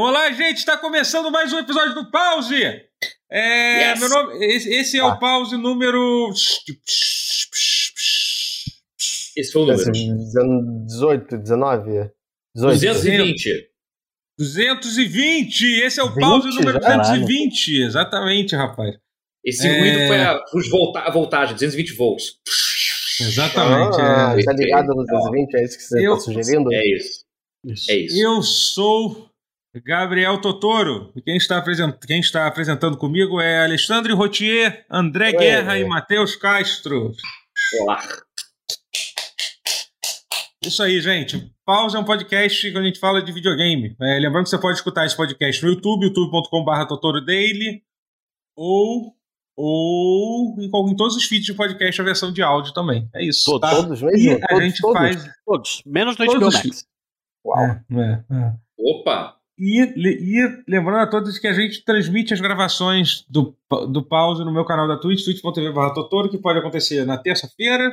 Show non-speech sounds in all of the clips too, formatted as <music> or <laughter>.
Olá, gente, está começando mais um episódio do Pause. É, Yes. meu nome, esse, esse é Ah. o Pause número. Esse foi o número. 18, 19? 18. 220. 220. Esse é o 20 Pause número já? 220. Exatamente, rapaz. Esse É. ruído foi a, os volta, a voltagem, 220 volts. Exatamente. Ah, é. tá ligado no 220? É isso que você Eu- tá sugerindo? É isso. Isso. É isso. Eu sou Gabriel Totoro. E quem está, apresent... quem está apresentando comigo é Alexandre Rotier, André Oi. Guerra e Matheus Castro. Olá. Isso aí, gente. Pausa é um podcast que a gente fala de videogame. É, lembrando que você pode escutar esse podcast no YouTube, youtube.com.br Totorodaily, ou, ou em, em todos os feeds de podcast a versão de áudio também. É isso. Todos. tá? Todos mesmo? E a todos, gente todos? faz. Todos. Menos no Todos HBO os- Max. Uau. É, é, é. Opa. E, e lembrando a todos que a gente transmite as gravações do, do pause no meu canal da Twitch, twitch.tv Totoro, que pode acontecer na terça-feira,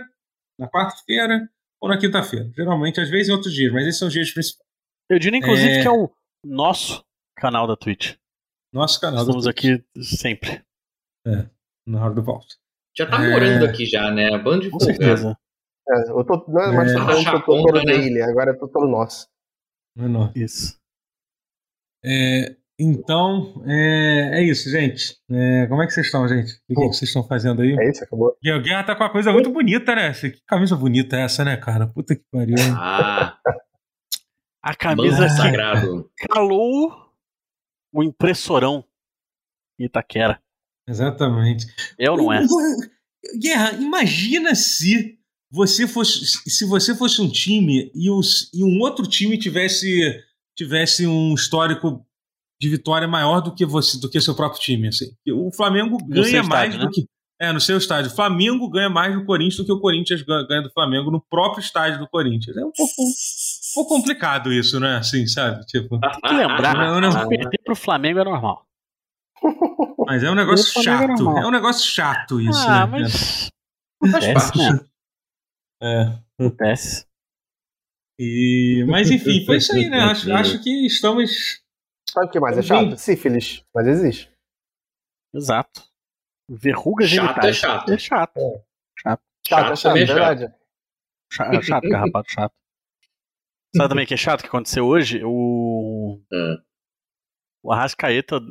na quarta-feira ou na quinta-feira. Geralmente, às vezes em outros dias, mas esses são os dias principais. Eu diria, inclusive, É. que é o nosso canal da Twitch. Nosso canal Estamos da aqui sempre. na hora do pause. Já tá É. morando aqui já, né? Bando de Com folga. certeza. É, eu tô, não é mais É. Totoro, Achar a Totoro né? dele, agora é Totoro nosso. Menor. Isso. É, então, é, é isso, gente. É, como é que vocês estão, gente? O que, que vocês estão fazendo aí? É isso, acabou. E o Guerra tá com uma coisa muito bonita, né? Que camisa bonita é essa, né, cara? Puta que pariu. Ah, <laughs> A camisa que sagrado. calou o impressorão Itaquera. Exatamente. É ou não é? Guerra, imagina se você fosse se você fosse um time e, os, e um outro time tivesse tivesse um histórico de vitória maior do que você do que seu próprio time assim. O Flamengo ganha seu mais estádio, do né? que é no seu estádio. O Flamengo ganha mais do Corinthians do que o Corinthians ganha, do Flamengo no próprio estádio do Corinthians. É um pouco, um pouco complicado isso, né? Assim, sabe? Tipo, Tem que lembrar Não, não. que perder pro Flamengo é normal. mas é um negócio é chato. normal. É um negócio chato isso, ah, né? mas. Faz Acontece, parte. né? É. Acontece. E, mas enfim, foi isso aí, né? <laughs> Acho, acho que estamos. Sabe o que mais é chato? Sífilis, mas existe. Exato. Verrugas Chato genitais. é chato. É chato. Chato, Chato é chato, é é chato. verdade. Chato, chato garrapado, <laughs> chato. Sabe também o que é chato que aconteceu hoje? O. O Arrascaeta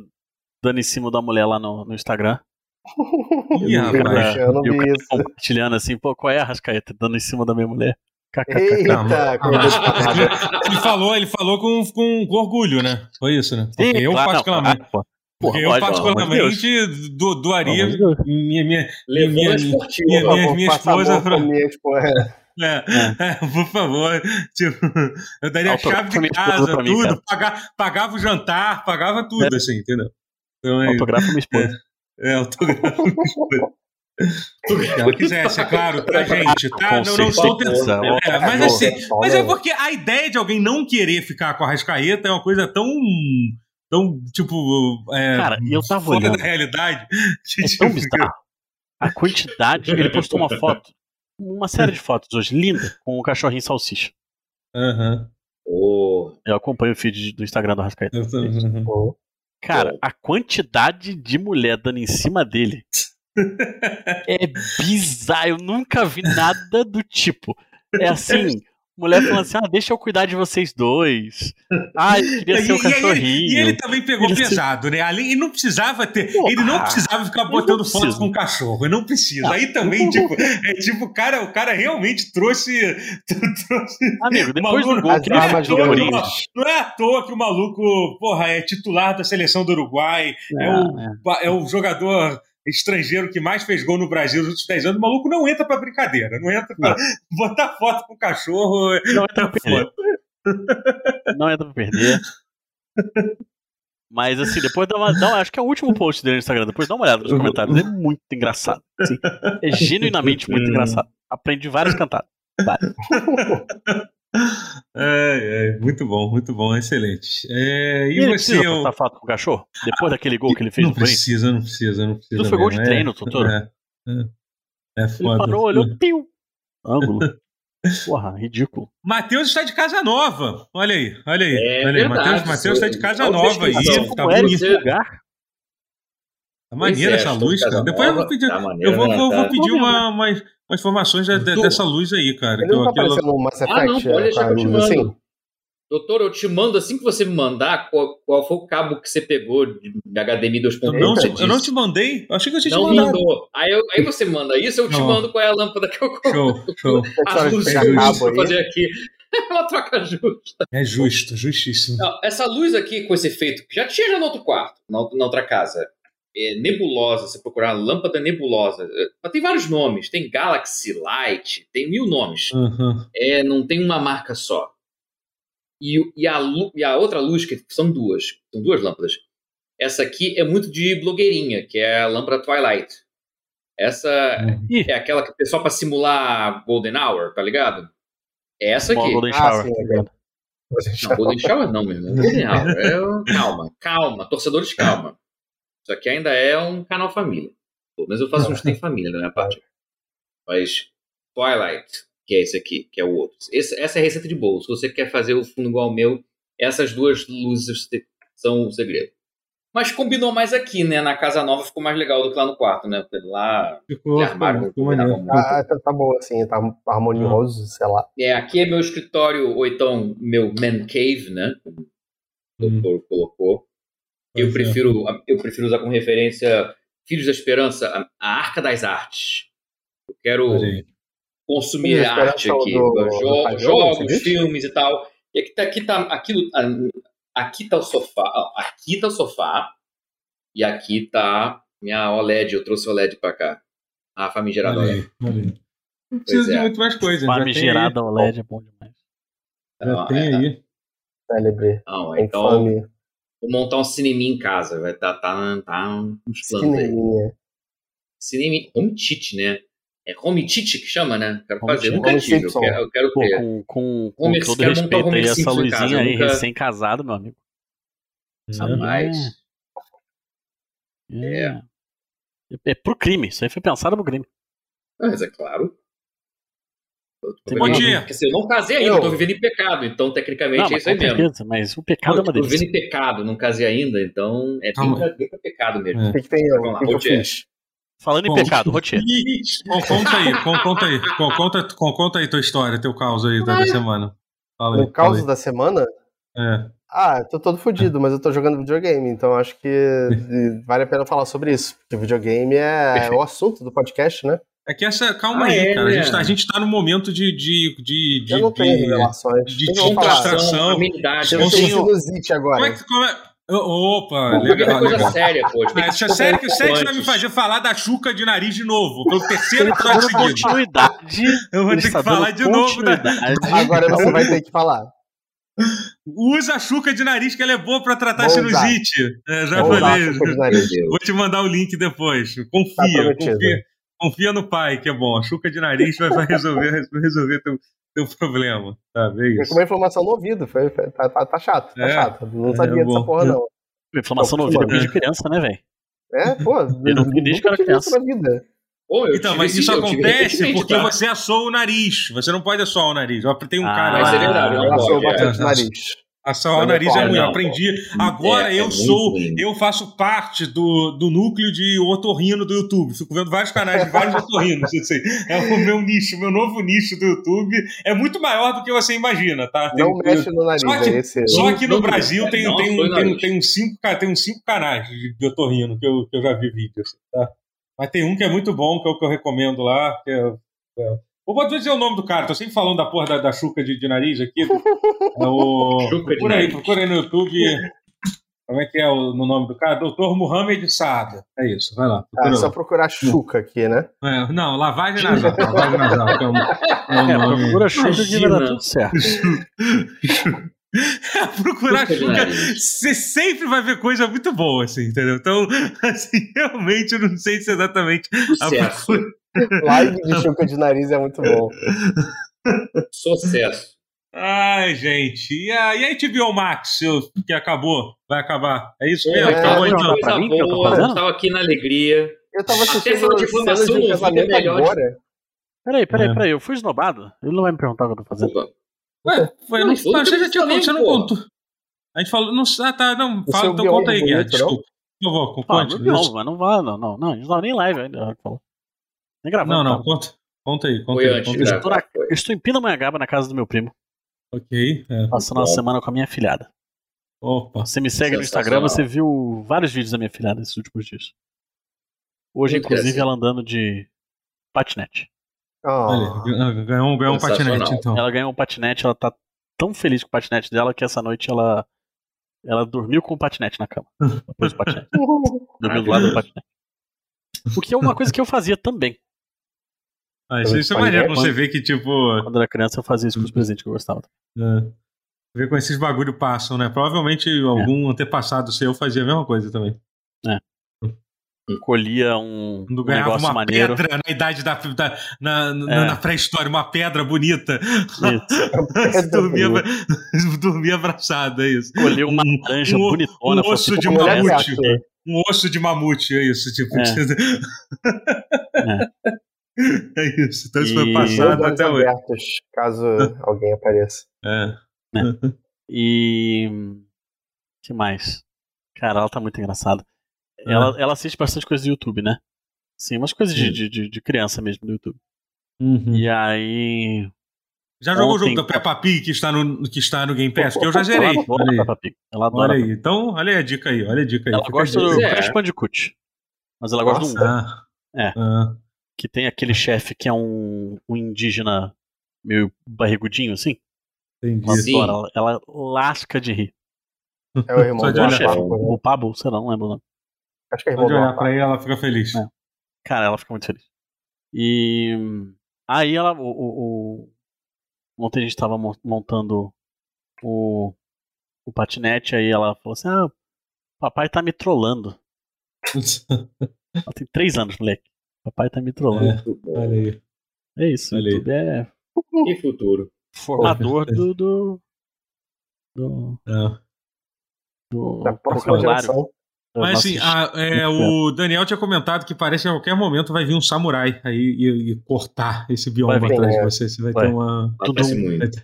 dando em cima da mulher lá no, no Instagram. E o cara- eu não e o vi cara isso. compartilhando assim, pô, qual é Arrascaeta? Dando em cima da minha mulher. Eita, Ele falou, ele falou com, com, com orgulho, né? Foi isso, né? Porque eu, claro, particularmente, não, pô. porque eu, lógico, pelo amor de Deus. particularmente, do, doaria de minha, minha, minha- a esportiva. minha- favor, minha faça esposa pra- comigo, tipo, é. É, é, por favor. Tipo, eu daria a Autógrafo chave minha de esposa casa, mim, tudo, cara. paga- pagava o jantar, pagava tudo, assim, entendeu? Então é minha esposa. É, autógrafo. Se ela quisesse, é claro, pra gente, tá? Não, não certeza, É, mas assim, mas é porque a ideia de alguém não querer ficar com a Rascaeta é uma coisa tão. tão, tipo. É, Cara, e eu tava fora olhando. da realidade. que, É tão bizarro. A quantidade. Ele postou uma foto, uma série de fotos hoje, linda, com o cachorrinho salsicha. Aham. Ô, Eu acompanho o feed do Instagram do tô- uhum. Pô. Cara, a quantidade de mulher dando em cima dele é bizarro. Eu nunca vi nada do tipo. É assim, mulher falando assim: ah, deixa eu cuidar de vocês dois. Ah, eu queria E, ser o e- e ele, cachorrinho. e ele também pegou Ele- pesado, né? Ali, e não precisava ter. Porra. ele não precisava ficar botando não foto precisa. com o cachorro. Ele não precisa. Não. Aí também, tipo, é tipo, o cara, o cara realmente trouxe. <laughs> trouxe Amigo, depois do gol fez do grandes. Corinthians. Não é à toa que o maluco, porra, é titular da seleção do Uruguai, é, o, é. é o jogador estrangeiro que mais fez gol no Brasil nos últimos 10 anos. O maluco não entra pra brincadeira, não entra pra botar foto com o cachorro. Não entra pra perder. Não entra pra perder. Mas assim, depois dá uma, dá Acho que é o último post dele no Instagram. Depois dá uma olhada nos comentários. É muito engraçado. assim. é genuinamente muito engraçado. Aprendi várias cantadas. Várias. <laughs> É, é, muito bom, muito bom, excelente. É, e E ele você, precisa eu... postar foto com o cachorro? Depois daquele gol que ele fez não no Corinthians? precisa, não precisa, não precisa. Aquilo foi gol de treino, é, Totoro. É, é, é Ele foda. parou, olhou, piu. Ângulo. <laughs> Porra, ridículo. Matheus está de casa nova. Olha aí, olha aí. É olha aí. Matheus, Matheus está de casa nova aí. Tá bonito. lugar? Tá maneira Pois é, essa luz, de cara. Depois eu vou pedir, tá maneiro, eu vou, né, vou- vou cara? pedir uma, umas, umas informações da- Do- dessa luz aí, cara. Ele que eu- não tá eu- no Mass Effect? Ah, não, pode deixar com a que eu te luz mando. assim? Doutor, eu te mando assim que você me mandar qual, qual foi o cabo que você pegou de de HDMI 2.0. eu, não eu não te mandei? Eu achei que eu tinha te Não mandado. mandou. Aí, eu- aí você manda isso, eu te Não. mando qual é a lâmpada que eu compro. Show, show. De cabo pra aí. fazer aqui. <laughs> Ela troca justa. É justo, justíssimo. Não, essa luz aqui com esse efeito, que já tinha já no outro quarto, na outra casa. É nebulosa, se procurar lâmpada nebulosa. É, Tem vários nomes. Tem Galaxy Light, tem mil nomes. Uhum. É, não tem uma marca só. E, o- e, a, e a outra luz, que são duas, são duas lâmpadas. Essa aqui é muito de blogueirinha, que é a lâmpada Twilight. Essa Uhum. É aquela que o pessoal para simular Golden Hour, tá ligado? É essa aqui. Golden Ah, Shower. sim, ligado? Não, Golden Shower não, meu irmão. Golden Hour. É calma, calma. Torcedores, calma. Isso aqui ainda é um canal família. Pelo menos eu faço uns tem família da minha parte. Mas Twilight, que é esse aqui, que é o outro. Esse- essa é a receita de bolo. Se você quer fazer o fundo igual ao meu, essas duas luzes são o segredo. Mas combinou mais aqui, né? Na casa nova ficou mais legal do que lá no quarto, né? Porque lá Ficou, armário ficou, maneiro. Ah, tá, tá bom assim, tá harmonioso, sei lá. É, aqui é meu escritório, ou então meu man cave, né? O Hum. doutor colocou. Eu é. prefiro, eu prefiro usar como referência Filhos da Esperança, a, a Arca das Artes. Eu quero consumir arte é aqui. do- do Jo- João, jogos, filmes e tal. E aqui tá, aqui tá, aqui, aqui tá o sofá. Aqui tá o sofá. E aqui tá minha OLED. Eu trouxe OLED pra cá. A famigerada OLED. aí. Não precisa de é. muito mais coisa. Famigerada OLED é bom demais. Já Não, tem é, aí. Célebre. Não, então, Infame. Vou montar um cineminha em casa. Vai tá, tá, tá uns planos aí. Cineminha. Cineminha. Home Tit, né? É Home Tit que chama, né? Quero Home fazer. Eu Tit. nunca tive. Eu quero, eu quero Pô, ter. com, com, com Homer- todo respeito aí, essa luzinha casa, aí, nunca- recém-casado, meu amigo. Jamais. É. é. É pro crime, isso aí foi pensado pro crime. Mas é claro. Eu dia. Porque assim, eu não casei ainda, Eu- eu tô vivendo em pecado. Então, tecnicamente, Não, é isso aí com mesmo. certeza, mas o pecado é Eu uma tô vivendo delícia. em pecado, não casei ainda, então é bem, bem pra pecado mesmo. É. O que, tem eu? Vamos lá, que, eu? Falando em Bom, pecado, <laughs> Rotier. Con- Conta aí, con- conta aí, con- conta, con- conta aí tua história, teu caos aí da, da semana. Fala aí. No caos da semana? É. Ah, tô todo fodido, mas eu tô jogando videogame, então acho que <laughs> vale a pena falar sobre isso. Porque videogame é Perfeito. o assunto do podcast, né? É que essa. Calma Ah, aí, é, cara. A gente, né? tá, a gente tá no momento de. de, de, de, eu não tenho de- revelações. de falar. descontração. Contração, amenidade. Eu Não tenho sinusite agora. Como é que. Como é... Opa, Pô, é legal. coisa legal. séria, pô. tem que Mas, sério que sério que você vai me fazer falar da Chuca de nariz de novo, pelo <laughs> terceiro episódio tá dando seguido. continuidade. Eu vou ter que falar dando de novo da, continuidade. Agora você vai ter que falar. Usa a chuca de nariz que ela é boa pra tratar Vou sinusite. É, já Vou falei. Vou te mandar o link depois. Tá Confia, prometido. confia, confia no pai, que é bom. A chuca de nariz vai, vai resolver, vai resolver teu, teu problema. Tá, é Foi isso. com uma inflamação no ouvido. Foi, foi- tá, tá- tá chato, tá É. chato. Não É, sabia é dessa porra, não. Inflamação no ouvido é de criança, né, velho? É, pô. <laughs> Eu não me desde que nunca era criança. na vida. Pô, eu Então, mas isso eu acontece porque tá? você assou o nariz. Você não pode assoar o nariz. Eu tem um Ah, cara. Mas é aí- verdade, não Eu pode, sou é. bastante nariz. Assar o Não nariz é ruim. Eu não. aprendi. Agora É, é eu muito sou. ruim. Eu faço parte do, do núcleo de otorrino do YouTube. Fico vendo vários canais de vários otorrinos. Assim. É o meu nicho, o meu novo nicho do YouTube. É muito maior do que você imagina, tá? Tem- Não mexe no nariz, Só que- é. Só que no Brasil tem, não, tem, um, tem, um- tem, uns cinco, tem uns cinco canais de, de otorrino que eu, que eu já vi vídeo. assim, tá? Mas tem um que é muito bom, que é o que eu recomendo lá. Que é, é... Eu vou dizer o nome do cara, tô sempre falando da porra da, da chuca de, de nariz aqui. É o... <laughs> Chuca procura, aí, procura aí no YouTube. Como é que é o no nome do cara? Doutor Muhammad Saada. É isso, vai lá. Ah, é só procurar chuca aqui, né? É, não, lavagem nasal. lavagem nasal. Que é, um, é, um É, nome- procura chuva que vai dar tudo certo. <laughs> procurar Chuca chuca, você sempre vai ver coisa muito boa, assim, entendeu? Então, <laughs> assim, realmente eu não sei se exatamente a Sucesso. procura- <laughs> Live de chuca de nariz é muito bom. Sucesso. Ai, gente. E a, e a HBO Max, que acabou? Vai acabar. É isso mesmo? É, acabou não, então. não. pra Coisa mim, que eu tô fazendo? eu tava aqui na alegria. Eu tava Até assistindo de cenas informação de é casamento agora. Peraí, peraí, É. peraí. Eu fui esnobado? Ele não vai me perguntar o que eu tô fazendo. Opa. Ué, foi, Não, não, não, você já eu tinha falei, você não contou. A gente falou. Não, ah, tá, não. Fala, então conta aí, é Guerra. não? Desculpa. Por favor, Ah, conte. no bioma, mas não vai, não, não. Não, a gente não tava nem live ainda. ela falou. Nem gravando. Não, não, tava. conta. Conta aí, conta Foi aí. Conta aí. Estou, na- eu estou em Pindamonhangaba, na casa do meu primo, Ok. é. passando uma Bom. semana com a minha filhada. Opa. Você me segue no Instagram, você viu vários vídeos da minha filhada nesses últimos dias. Hoje, Muito inclusive, ela andando de patinete. Olha, Ah, ganhou, ganhou um, patinete, então. Ela ganhou um patinete, ela tá tão feliz com o patinete dela que essa noite ela, ela dormiu com o patinete na cama. Depois do patinete. <laughs> Dormiu do lado do patinete. O que é uma coisa que eu fazia também. Ah, isso, isso é maneiro pra Quando- você ver que, tipo. Quando era criança, eu fazia isso com os presentes que eu gostava. É. Ver como esses bagulho passam, né? Provavelmente algum antepassado seu fazia a mesma coisa também. Colhia um, um Quando ganhava negócio uma maneiro. pedra na idade da. da- na, na, É. na pré-história, uma pedra bonita. Isso. <laughs> dormia, <laughs> dormia abraçado, é isso. Colhia uma Um- laranja um- bonitona. um osso assim, de "Pô, mulher essa mamute. aqui". Um osso de mamute, é isso. Tipo, é. <laughs> <laughs> isso. Então isso foi E- passado dois até hoje. abertos, caso <laughs> alguém apareça. É. <laughs> E. que mais? Cara, ela tá muito engraçada. Ela, ela assiste bastante coisa do YouTube, né? Sim, umas coisas de, Sim. de, de, de criança mesmo do YouTube. Uhum. E aí. Já jogou o jogo da Peppa Pig que está no, que está no Game Pass? Que eu já zerei. Ela adora Olha aí. Peppa Pig. Ela adora. Olha aí. Então, olha aí a dica aí. Olha a dica aí. Ela Fica gosta do é. Crash Bandicoot. Mas ela gosta do 1. Ah. É. Ah. Que tem aquele chefe que é um, um indígena meio barrigudinho, assim. Entendi. Ela. Ela, ela lasca de rir. É o irmão do chefe. Né? O Pablo, sei lá, não lembro o nome. Acho que é Só irmão de do olhar pra ela, ela fica feliz. É. Cara, ela fica muito feliz. E aí ela. O, o, o- Ontem a gente tava mon- montando o, o patinete, aí ela falou assim: Ah, papai tá me trollando. <laughs> Ela tem três anos, moleque. Papai tá me trollando. É, olha aí. É, isso. O aí. YouTube é Que futuro. formador do. do, do, É. do Da próxima geração. Mas assim, a- é, o Daniel tinha comentado que parece que a qualquer momento vai vir um samurai aí e, e cortar esse bioma Vai vir, atrás de é. você. Você vai, Vai. ter uma. Tudo- muito.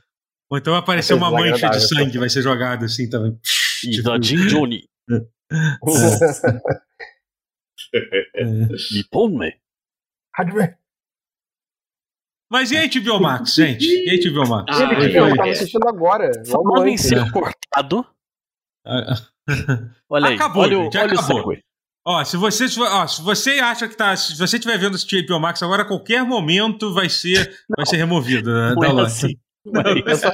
Ou então vai aparecer Vai uma mancha de sangue, vai ser jogado assim também. E Tipo, da Jim Johnny. <laughs> é. <laughs> Nippon-me. Hardware. Mas e HBO Max, gente? E HBO Max? Ah, Oi, Eu oi. tava assistindo agora. Logo Falando em ser cortado. <laughs> Ah, Olha aí. Acabou, olha, gente, olha acabou. Ó, se você, ó, se você acha que tá. Se você estiver vendo esse HBO Max agora, a qualquer momento vai ser, vai ser removido da, Não da é loja. assim. <laughs> Não é só-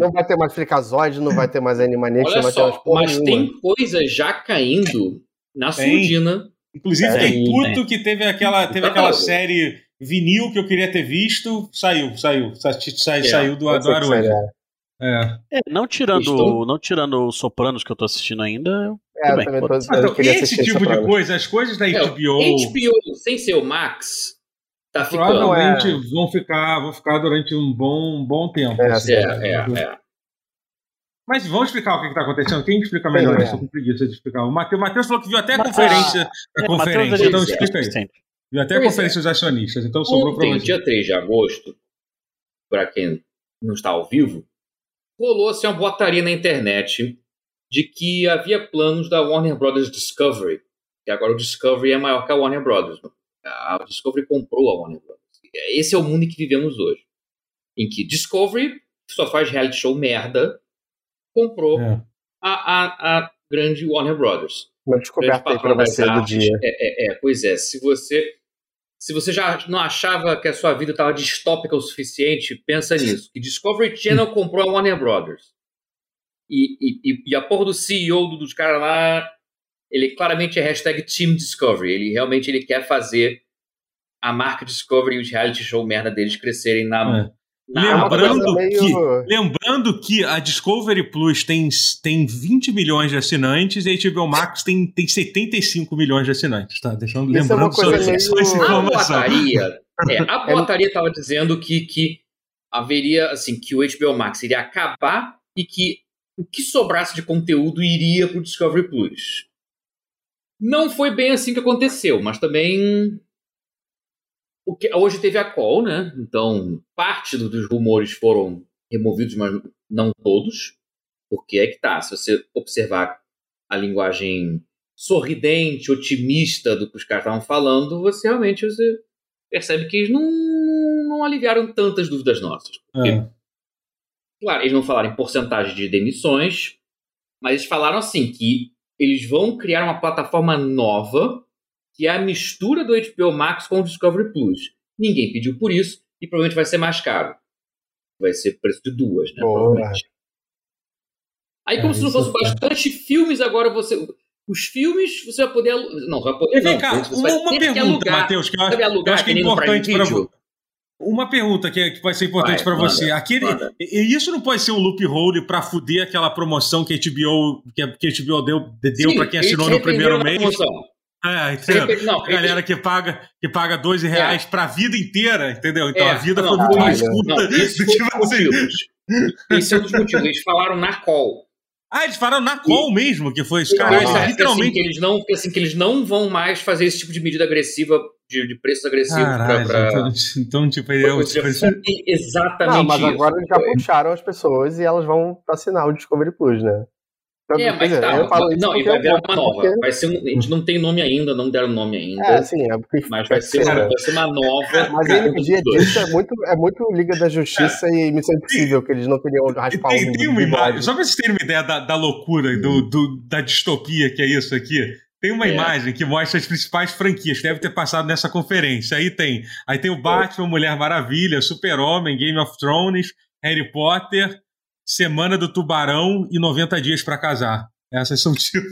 Não vai ter mais Frikazoid, não vai ter mais Animaniacs, não vai ter mais só, porra mas nenhuma. tem coisa já caindo na Tem. surdina. Inclusive, É, tem tem. puto que teve aquela, teve Tá aquela série vinil que eu queria ter visto. Saiu, saiu. Sa- sa- É, saiu do, Eu do hoje. é. É. É, não tirando, Estou- não tirando os Sopranos que eu tô assistindo ainda. eu- É, bem, pode Então, esse tipo de Sopranos. coisa, as coisas da É, HBO, HBO sem ser o Max tá ficando. provavelmente é. vão, ficar, vão ficar durante um bom, um bom tempo. É, assim. É, é, é. Mas vamos explicar o que está acontecendo. Quem explica melhor é. isso? Eu tô com preguiça de explicar. O Matheus, falou que viu até a conferência. A É, Matheus, conferência, então é, explica aí. sempre. Viu até a Pois conferência dos acionistas, então sobrou para Ontem, você. dia 3 de agosto, para quem não está ao vivo, rolou-se uma boataria na internet de que havia planos da Warner Brothers Discovery, que agora o Discovery é maior que a Warner Brothers. A Discovery comprou a Warner Brothers. Esse é o mundo em que vivemos hoje. Em que Discovery, só faz reality show merda, comprou É. a, a, a grande Warner Brothers Uma descoberta aí das você do dia. É, é, é, pois é. Se você, se você já não achava que a sua vida estava distópica o suficiente, pensa nisso. Que Discovery Channel comprou a Warner Brothers. E, e, e- e a porra do CEO do- dos caras lá, ele claramente é hashtag Team Discovery. Ele realmente ele quer fazer a marca Discovery e os reality show merda deles crescerem na, É. na Lembrando Uma coisa que- meio- Lembrando que a Discovery Plus tem, tem 20 milhões de assinantes e a HBO Max tem, tem 75 milhões de assinantes, tá? Deixando, Isso é lembrando só, coisa meio- só essa A informação. boataria, é, a <laughs> boataria estava dizendo que, que haveria, assim, que o HBO Max iria acabar e que o que sobrasse de conteúdo iria para o Discovery Plus. Não foi bem assim que aconteceu, mas também o que, hoje teve a call, né? Então, parte do, dos rumores foram removidos, mas não todos. Porque é que tá, se você observar a linguagem sorridente, otimista do que os caras estavam falando, você realmente você percebe que eles não, não aliviaram tantas dúvidas nossas. Porque, É. Claro, eles não falaram em porcentagem de demissões, mas eles falaram assim que eles vão criar uma plataforma nova que é a mistura do HBO Max com o Discovery Plus. Ninguém pediu por isso e provavelmente vai ser mais caro. Vai ser preço de duas, né? Boa. Provavelmente. Aí, como É, se não fosse é- bastante filmes, agora você. Os filmes você vai poder. Não, você vai poder. E vem não, cá, você uma, uma pergunta, alugar. Matheus, que eu acho, Sabe eu alugar acho que é importante para Video? Uma pergunta que, é- que vai ser importante para você. Aquele, manda. e isso não pode ser um loophole para fuder aquela promoção que a HBO, que a, que a HBO deu, deu para quem assinou no primeiro mês. promoção. É, entendeu? Não, A galera que paga, que paga 12 reais para a vida inteira, entendeu? Então É, a vida não, foi muito não, mais não, curta Não, do que você. motivos. Esse é um dos motivos. Eles falaram na call. Ah, eles falaram na call mesmo, que foi isso. Não, Caralho, eles disseram que, assim, literalmente. que eles não, assim, que eles não vão mais fazer esse tipo de medida agressiva de, de preços agressivos Caralho, pra. pra... então, então, tipo, eu, tipo, foi exatamente Não, mas isso. agora eles já puxaram as pessoas e elas vão assinar o Discovery Plus, né? Então, É, mas dizer, tá. eu falo isso Não, e porque vai virar uma nova. porque- Vai ser um, a gente não tem nome ainda, não deram nome ainda. É, sim, é porque. Mas vai ser, uma, vai ser uma nova. Mas Cara, ele dia disso é muito, é muito Liga da Justiça e Missão Impossível, que eles não queriam raspar tem, o tem uma imagem, só pra vocês terem uma ideia da, da loucura, do, do- da distopia que é isso aqui. Tem uma É. imagem que mostra as principais franquias que deve ter passado nessa conferência. Aí tem, aí tem o Batman, Mulher Maravilha, Super-Homem, Game of Thrones, Harry Potter, Semana do Tubarão e 90 Dias pra Casar. Essas são tipo.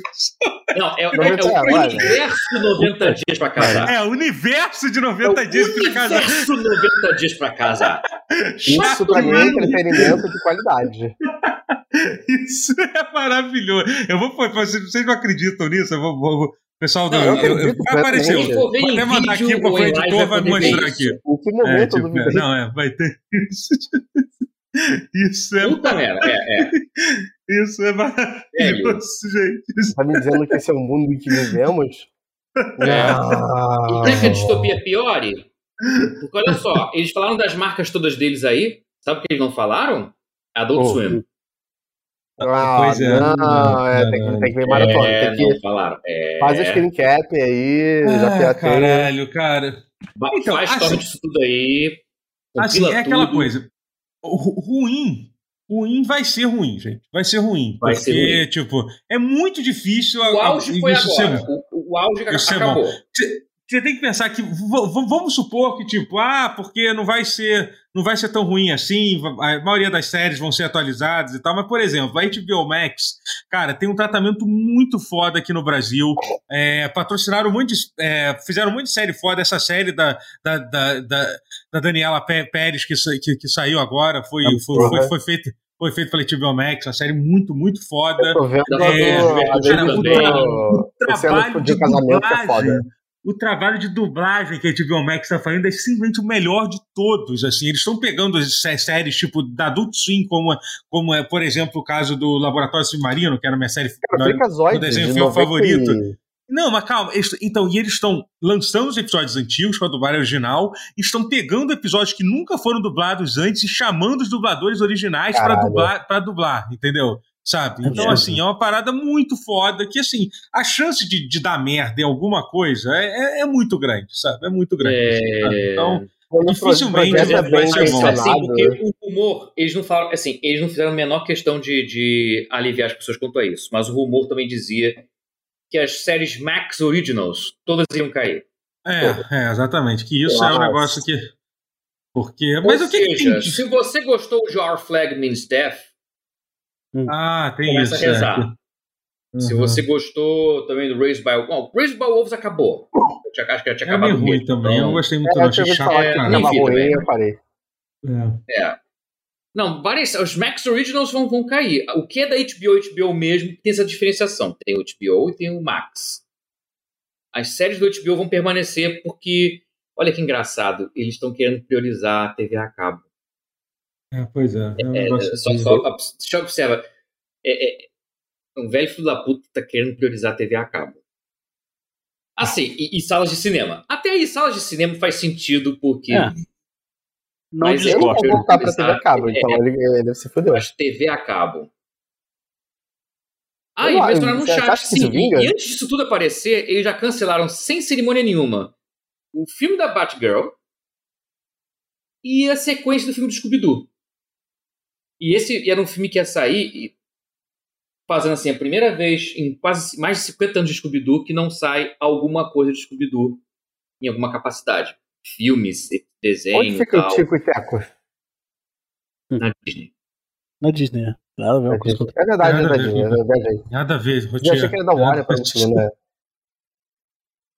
Não, é, é, é Noventa, o universo 90 dias pra casar. É, o universo de É 90 o dias pra casar. universo 90 dias pra casar. Isso pra mim é entretenimento de qualidade. Isso é maravilhoso. Eu vou, vocês, vocês não acreditam nisso? Eu vou, vou- vou- pessoal do. Não, eu eu- eu- vai aparecer. Vou até mandar aqui em live, editor, vai mostrar aqui. Em que É, momento eu tipo, duvidei? não, é, vai ter <laughs> isso. <laughs> Isso é, Puta merda, é, é. <laughs> isso é maravilhoso, gente. Tá me dizendo que esse é o mundo em que vivemos? E quer que a Não. distopia piore? Porque olha só, eles falaram das marcas todas deles aí. Sabe o que eles não falaram? Adult Oh. Swim. Ah, Pois é. não, é, tem, que, tem que ver maratona. É, tem que não falaram. É, faz o screen cap aí, já Ah, pirateia. caralho, cara. Ba- Então, faz assim- disso tudo aí. Assim, é aquela tudo. coisa. Ruim. Ruim vai ser ruim, gente. Vai ser ruim. Vai porque, ser ruim. tipo, é muito difícil. a- O a- auge foi isso ser agora. bom. O, o auge é acabou. Você tem que pensar que vamos supor que tipo, ah, porque não vai ser, não vai ser tão ruim assim, a maioria das séries vão ser atualizadas e tal, mas por exemplo, a HBO Max, cara, tem um tratamento muito foda aqui no Brasil. É, patrocinaram um monte de, é, fizeram um monte de série foda, essa série da, da, da, da, da Daniela Pé- Pérez que, que, que saiu agora, foi, foi, foi, foi feito foi feito pela HBO Max, uma série muito, muito foda. Tô vendo É, do- cara, do- do- do trabalho de casamento é foda. O trabalho de dublagem que a HBO Max está fazendo é simplesmente o melhor de todos. Assim, eles estão pegando as sé- séries tipo da Adult Swim, como, como é, por exemplo, o caso do Laboratório Submarino, que era a minha série Cara, meu- desenho 90 favorito. Não, mas calma. eles- então, e eles estão lançando os episódios antigos com a dublagem original, estão pegando episódios que nunca foram dublados antes e chamando os dubladores originais para dublar, pra dublar, entendeu? Sabe? Então, Entendi. assim, é uma parada muito foda que, assim, a chance de, de dar merda em alguma coisa é, é- é muito grande, sabe? É muito grande. assim, sabe? É... Então, Quando Dificilmente é vai bem ser bom. Assim, porque o rumor, eles não falaram, assim, eles não fizeram a menor questão de, de aliviar as pessoas quanto a isso, mas o rumor também dizia que as séries Max Originals todas iam cair. é, é, exatamente. Que isso é um Nossa. negócio que. Porque. Mas Ou o que, que seja, tem. se você gostou de Our Flag Means Death, Ah, tem começa isso. a rezar. é. Se Uhum. você gostou também do Raised by Bom, Raised by Wolves acabou. Eu tinha- acho que já tinha É meio acabado ruim mesmo, também. Eu não então- gostei muito, É, não. eu Achei chato, é, cara. ruim, também. eu parei. É. É. Não, várias, os Max Originals vão, vão cair. O que é da HBO, HBO mesmo, tem essa diferenciação. Tem o HBO e tem o Max. As séries do HBO vão permanecer porque, olha que engraçado, eles estão querendo priorizar a TV a cabo. É, pois é. é um É, só, que- só, só observa. É, é, um velho filho da puta tá querendo priorizar a TV a cabo. Assim, e, e salas de cinema. Até aí, salas de cinema faz sentido, porque. É. Não Mas Ele eu não quer voltar pra TV a cabo, É, então ele, ele deve se fuder. As TV a cabo. Ah, e mencionaram no chat, acha que sim. E, e antes disso tudo aparecer, eles já cancelaram sem cerimônia nenhuma o filme da Batgirl e a sequência do filme do Scooby-Doo. E esse era um filme que ia sair e fazendo assim, a primeira vez em quase mais de 50 anos de Scooby-Doo que não sai alguma coisa de Scooby-Doo em alguma capacidade. Filmes, desenho Onde fica o tal, Tico e Teco? na Disney. Na Disney, é. É coisa que eu- É verdade, é Nada a ver, verdade. É verdade. Nada a ver, Já Rotier. achei que era da Warner pra Nada- isso, né?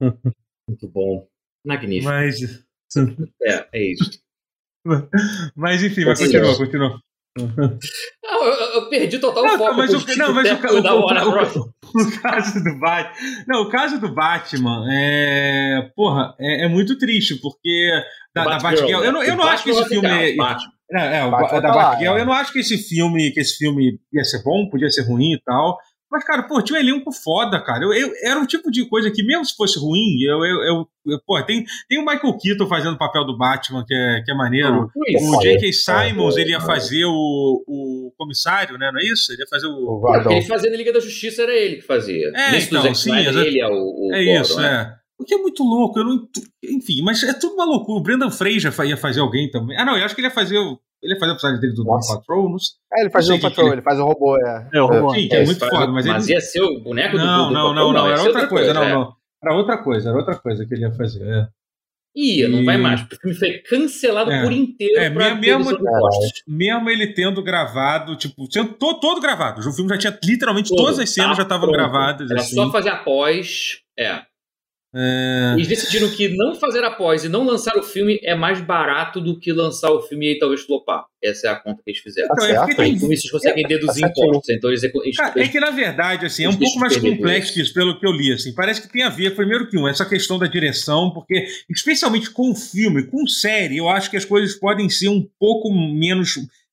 <laughs> Muito bom. Magnífico. Mas, <laughs> É, é isso. <laughs> mas enfim, mas Sim. continua, continua. Não, eu, eu perdi total Não, foco. mas o, não, mas o, da o- Warner o- o caso do Batman. Não, o caso do Batman é. Porra, é, é muito triste, porque. Da, da Batgirl, Batgirl. Eu não, eu não acho que esse Batman filme. É, é, é, o Batman da Batgirl. é. Eu não acho que esse filme, que esse filme ia ser bom, podia ser ruim e tal. Mas, cara, pô, tinha um elenco foda, cara. Eu, eu- era um tipo de coisa que, mesmo se fosse ruim, eu. eu, eu, eu- pô, tem, tem o Michael Keaton fazendo o papel do Batman, que é, que é maneiro. O J.K. É, Simons, é, ele ia é. fazer o, o comissário, né? Não é isso? Ele ia fazer o. O fazia na Liga da Justiça, era ele que fazia. É, Nesse então, sim, exato. ele é o, o É Gordon, isso, né? é. O que é muito louco, eu não. Enfim, mas é tudo uma loucura. O Brendan Fraser ia fazer alguém também. Ah, não, eu acho que ele ia fazer o. Ele ia fazer a personagem dele do Doom. Patrol, não sei. É, ele faz Não o que ele faz o robô, é. É, o robô. Sim, que é, É, muito faz- foda, mas, ele. ia ser o boneco do Não, do não, Patrol, não, não, ia era outra coisa, não, é. não. Era outra coisa, era outra coisa que ele ia fazer. É. Ia, não E- vai mais. porque O filme foi cancelado É. por inteiro É, pra mesmo- mesmo- ele tendo gravado, tipo, sendo to- todo gravado. O filme já tinha literalmente Todo, todas as cenas tá já estavam gravadas. Era assim. só fazer após. É. É, Eles decidiram que não fazer após e não lançar o filme é mais barato do que lançar o filme e talvez flopar. Essa é a conta que eles fizeram. Tá Então, é tem- com isso eles conseguem deduzir tá impostos. Então eles, eles, Cara, é que na verdade, assim, é um pouco mais complexo isso. que isso, pelo que eu li, assim. Parece que tem a ver, primeiro que um, essa questão da direção, porque, especialmente com filme, com série, eu acho que as coisas podem ser um pouco menos,